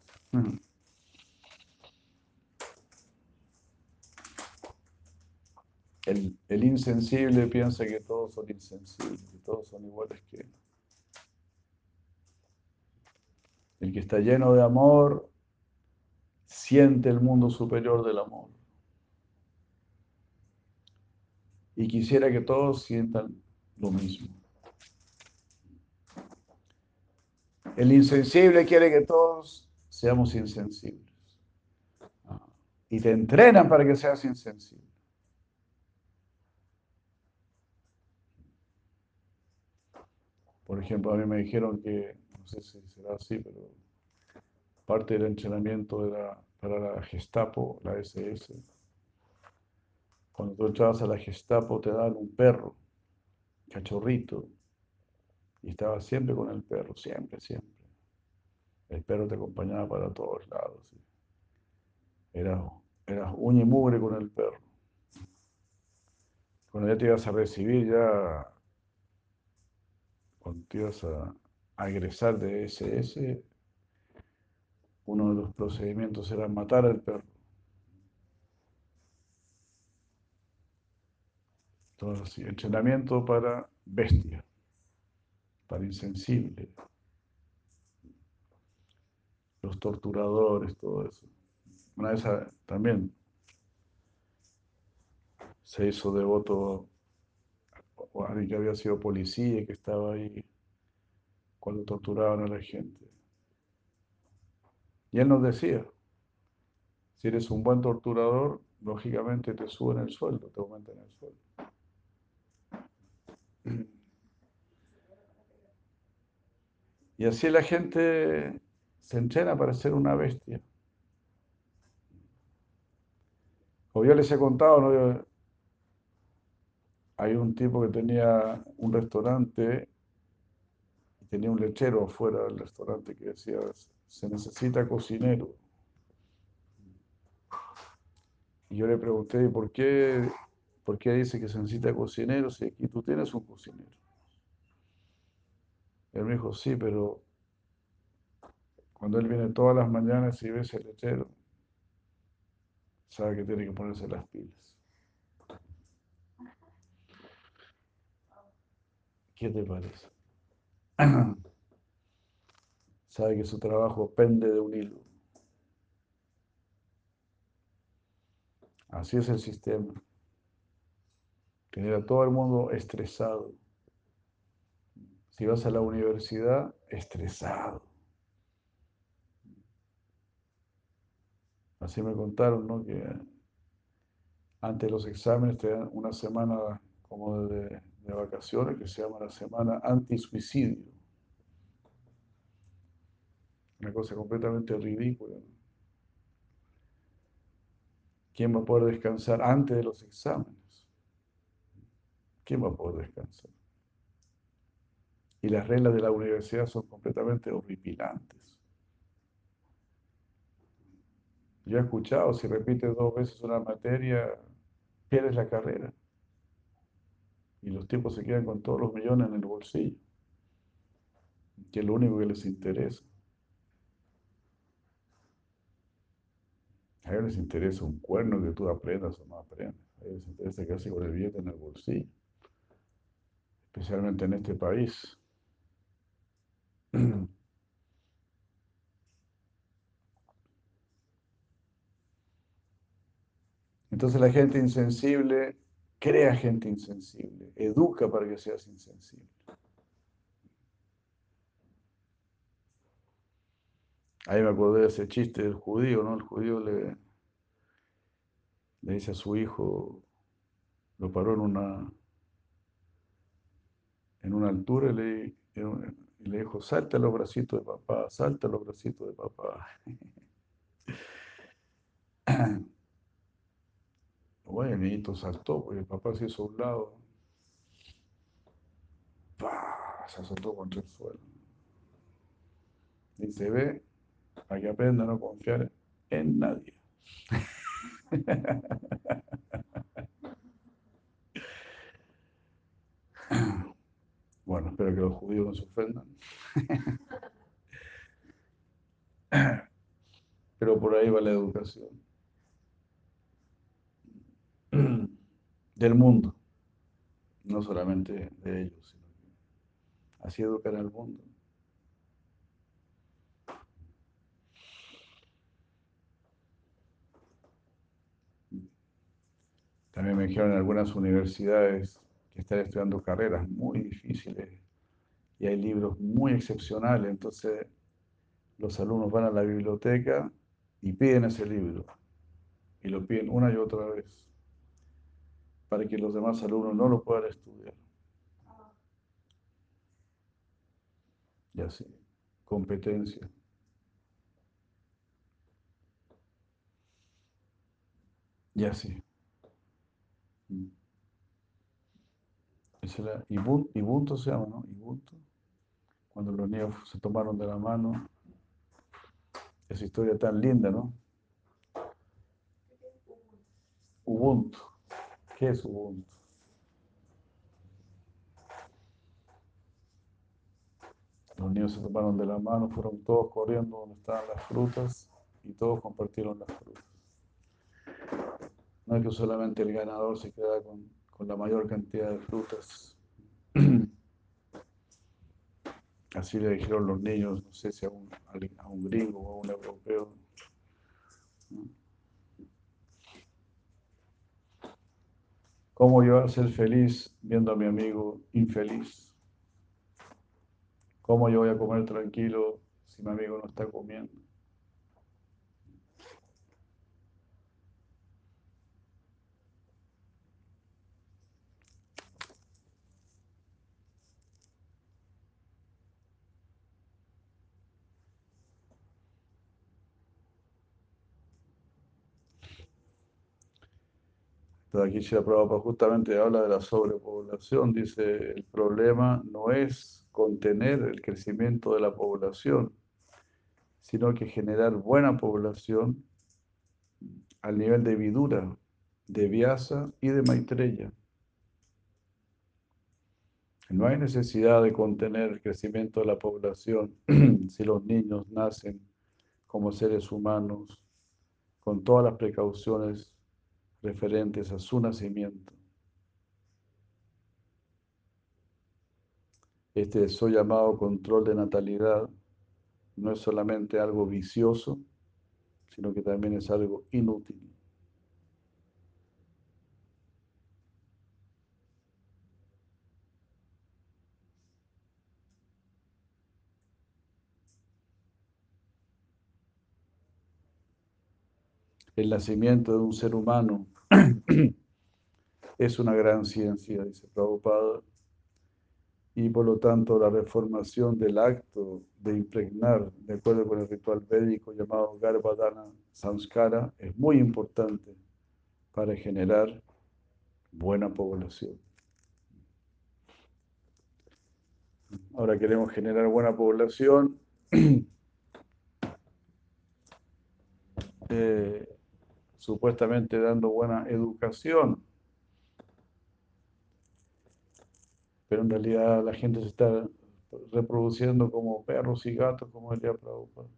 Speaker 2: El, el, insensible piensa que todos son insensibles, que todos son iguales que él. El que está lleno de amor siente el mundo superior del amor. y quisiera que todos sientan lo mismo. El insensible quiere que todos seamos insensibles. Y te entrenan para que seas insensible. Por ejemplo, a mí me dijeron que, no sé si será así, pero parte del entrenamiento era para la Gestapo, la SS cuando tú entrabas a la Gestapo te daban un perro, cachorrito, y estabas siempre con el perro, siempre, siempre. El perro te acompañaba para todos lados. Eras, eras uña y mugre con el perro. Cuando ya te ibas a recibir, ya cuando te ibas a, a egresar de SS, uno de los procedimientos era matar al perro. Entonces, entrenamiento para bestia, para insensible. Los torturadores, todo eso. Una vez también se hizo devoto a alguien que había sido policía y que estaba ahí cuando torturaban a la gente. Y él nos decía, si eres un buen torturador, lógicamente te suben el sueldo, te aumentan el sueldo. Y así la gente se entrena para ser una bestia. Como yo les he contado, hay un tipo que tenía un restaurante tenía un lechero afuera del restaurante que decía, se necesita cocinero. Y yo le pregunté, ¿por qué, ¿por qué dice que se necesita cocinero si aquí tú tienes un cocinero? Él me dijo, sí, pero cuando él viene todas las mañanas y ve ese lechero, sabe que tiene que ponerse las pilas. ¿Qué te parece? sabe que su trabajo pende de un hilo. Así es el sistema. Tener a todo el mundo estresado. Si vas a la universidad, estresado. Así me contaron, ¿no? Que antes de los exámenes te dan una semana como de, de vacaciones que se llama la semana anti-suicidio. Una cosa completamente ridícula. ¿Quién va a poder descansar antes de los exámenes? ¿Quién va a poder descansar? Y las reglas de la universidad son completamente horripilantes. Yo he escuchado, si repites dos veces una materia, pierdes la carrera. Y los tipos se quedan con todos los millones en el bolsillo, que es lo único que les interesa. A ellos les interesa un cuerno que tú aprendas o no aprendas. A ellos les interesa quedarse con el billete en el bolsillo, especialmente en este país. Entonces la gente insensible crea gente insensible, educa para que seas insensible. Ahí me acordé de ese chiste del judío, ¿no? El judío le, le dice a su hijo, lo paró en una, en una altura le, y le dijo, salta los bracitos de papá, salta los bracitos de papá. Bueno, el niñito saltó, porque el papá se hizo a un lado. Se azotó contra el suelo. Y se ve, para que aprenda a no confiar en nadie. Bueno, espero que los judíos no se ofendan. Pero por ahí va la educación. Del mundo. No solamente de ellos, sino que así educar al mundo. También me dijeron en algunas universidades están estudiando carreras muy difíciles y hay libros muy excepcionales, entonces los alumnos van a la biblioteca y piden ese libro y lo piden una y otra vez para que los demás alumnos no lo puedan estudiar. Y así, competencia. Y así. Esa era Ibunto se llama, ¿no? Ibunto. Cuando los niños se tomaron de la mano. Esa historia tan linda, ¿no? Ubuntu. ¿Qué es Ubuntu? Los niños se tomaron de la mano, fueron todos corriendo donde estaban las frutas y todos compartieron las frutas. No es que solamente el ganador se queda con, la mayor cantidad de frutas. Así le dijeron los niños, no sé si a un, a un gringo o a un europeo. ¿Cómo yo a ser feliz viendo a mi amigo infeliz? ¿Cómo yo voy a comer tranquilo si mi amigo no está comiendo? Aquí Shila Prabhupada justamente habla de la sobrepoblación, dice, el problema no es contener el crecimiento de la población, sino que generar buena población al nivel de Vidura, de Vyasa y de Maitreya. No hay necesidad de contener el crecimiento de la población si los niños nacen como seres humanos con todas las precauciones referentes a su nacimiento. Este eso llamado control de natalidad no es solamente algo vicioso, sino que también es algo inútil. El nacimiento de un ser humano es una gran ciencia, dice Prabhupada, y por lo tanto la reformación del acto de impregnar, de acuerdo con el ritual védico llamado Garbhadana Samskara, es muy importante para generar buena población. Ahora queremos generar buena población. Eh, supuestamente dando buena educación, pero en realidad la gente se está reproduciendo como perros y gatos, como diría Prabhupada.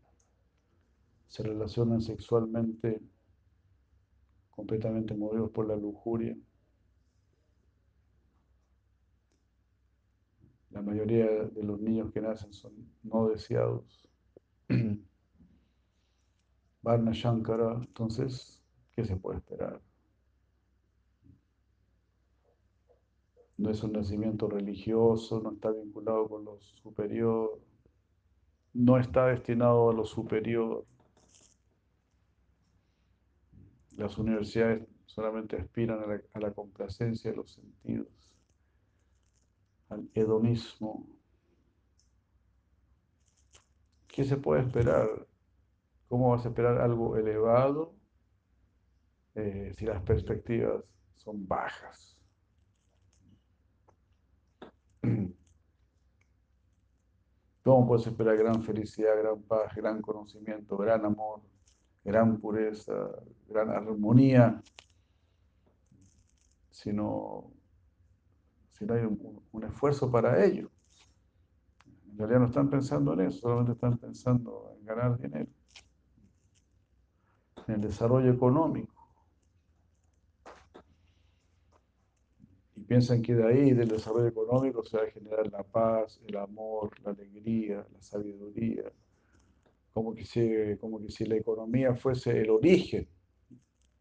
Speaker 2: Se relacionan sexualmente completamente movidos por la lujuria. La mayoría de los niños que nacen son no deseados. Varna Shankara, entonces ¿Qué se puede esperar? No es un nacimiento religioso, no está vinculado con lo superior, no está destinado a lo superior. Las universidades solamente aspiran a la, a la complacencia de los sentidos, al hedonismo. ¿Qué se puede esperar? ¿Cómo vas a esperar algo elevado eh, si las perspectivas son bajas. ¿Cómo puedes esperar gran felicidad, gran paz, gran conocimiento, gran amor, gran pureza, gran armonía si no, si no hay un, un esfuerzo para ello? En realidad no están pensando en eso, solamente están pensando en ganar dinero, en el desarrollo económico. Piensan que de ahí, del desarrollo económico, se va a generar la paz, el amor, la alegría, la sabiduría. Como que, si, como que si la economía fuese el origen,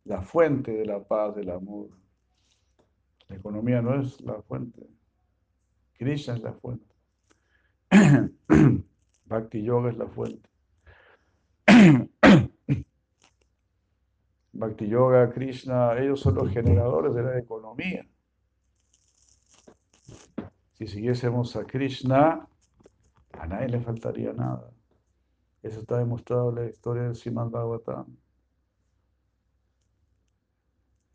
Speaker 2: la fuente de la paz, del amor. La economía no es la fuente. Krishna es la fuente. Bhakti Yoga es la fuente. Bhakti Yoga, Krishna, ellos son los generadores de la economía. Si siguiésemos a Krishna, a nadie le faltaría nada. Eso está demostrado en la historia del Srimad Bhagavatam.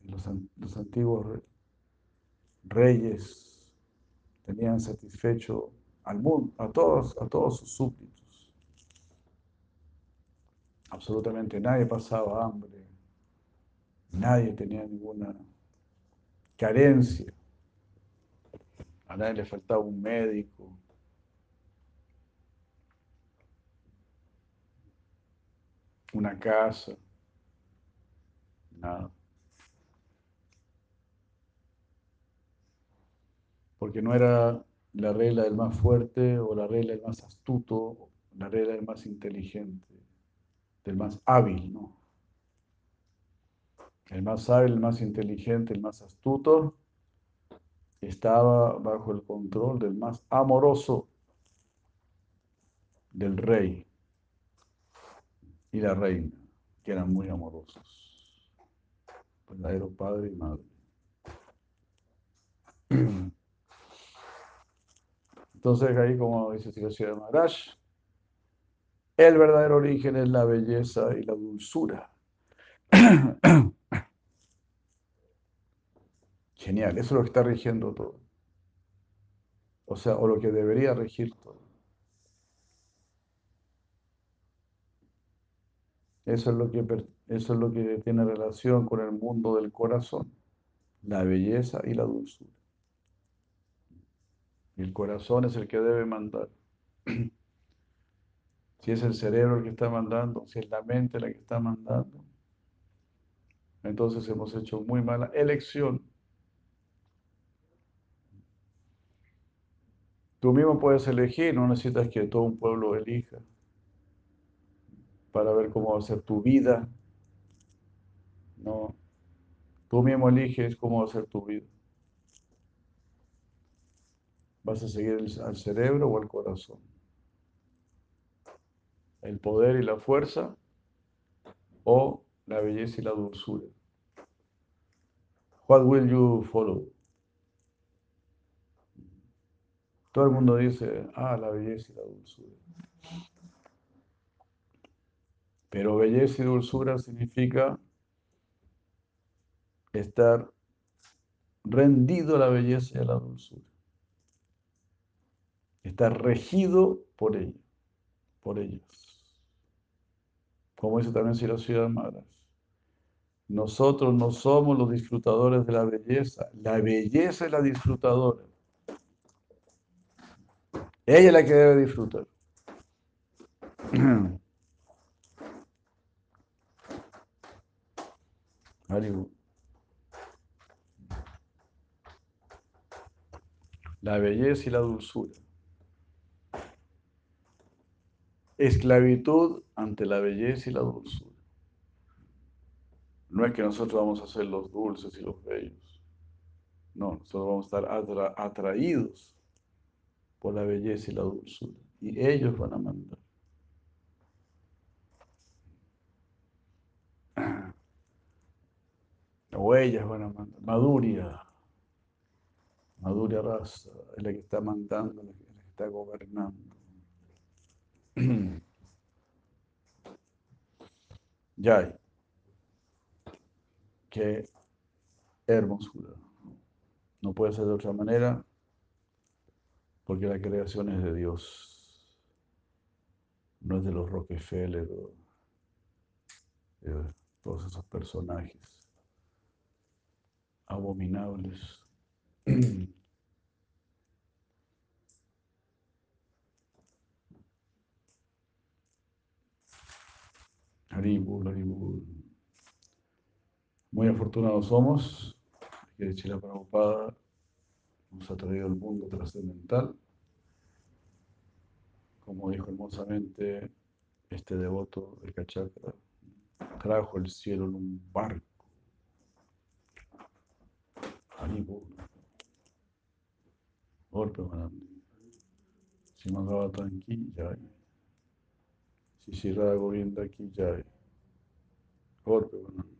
Speaker 2: Los, los antiguos reyes tenían satisfecho al mundo, a todos, a todos sus súbditos. Absolutamente nadie pasaba hambre, nadie tenía ninguna carencia. A nadie le faltaba un médico. Una casa. Nada. Porque no era la regla del más fuerte o la regla del más astuto, la regla del más inteligente, del más hábil, ¿no? El más hábil, el más inteligente, el más astuto estaba bajo el control del más amoroso del rey y la reina, que eran muy amorosos, verdadero padre y madre. Entonces ahí, como dice de Maharaj, el verdadero origen es la belleza y la dulzura. Genial, eso es lo que está rigiendo todo. O sea, o lo que debería regir todo. Eso es lo que, eso es lo que tiene relación con el mundo del corazón, la belleza y la dulzura. El corazón es el que debe mandar. Si es el cerebro el que está mandando, si es la mente la que está mandando, entonces hemos hecho muy mala elección. Tú mismo puedes elegir, no necesitas que todo un pueblo elija para ver cómo va a ser tu vida. No, tú mismo eliges cómo va a ser tu vida. ¿Vas a seguir al cerebro o al corazón? ¿El poder y la fuerza o la belleza y la dulzura? What will you follow? Todo el mundo dice, ah, la belleza y la dulzura. Pero belleza y dulzura significa estar rendido a la belleza y a la dulzura. Estar regido por ella, por ellas. Como dice también si la ciudad Maras. Nosotros no somos los disfrutadores de la belleza. La belleza es la disfrutadora. Ella es la que debe disfrutar. La belleza y la dulzura. Esclavitud ante la belleza y la dulzura. No es que nosotros vamos a ser los dulces y los bellos. No, nosotros vamos a estar atraídos por la belleza y la dulzura. Y ellos van a mandar. O ellas van a mandar. Maduria. Maduria raza es la que está mandando, la que está gobernando. Ya. Qué hermosura. No puede ser de otra manera porque la creación es de Dios. No es de los Rockefeller o todos esos personajes abominables. Haribul, Haribul. Muy afortunados somos que Chila Prabhupada nos ha traído el mundo trascendental. Como dijo hermosamente este devoto de Kachakra, trajo el cielo en un barco Haribol. Golpe grande. Si Magavatan aquí, jai. Si Shirada Govinda aquí, jai. Golpe grande.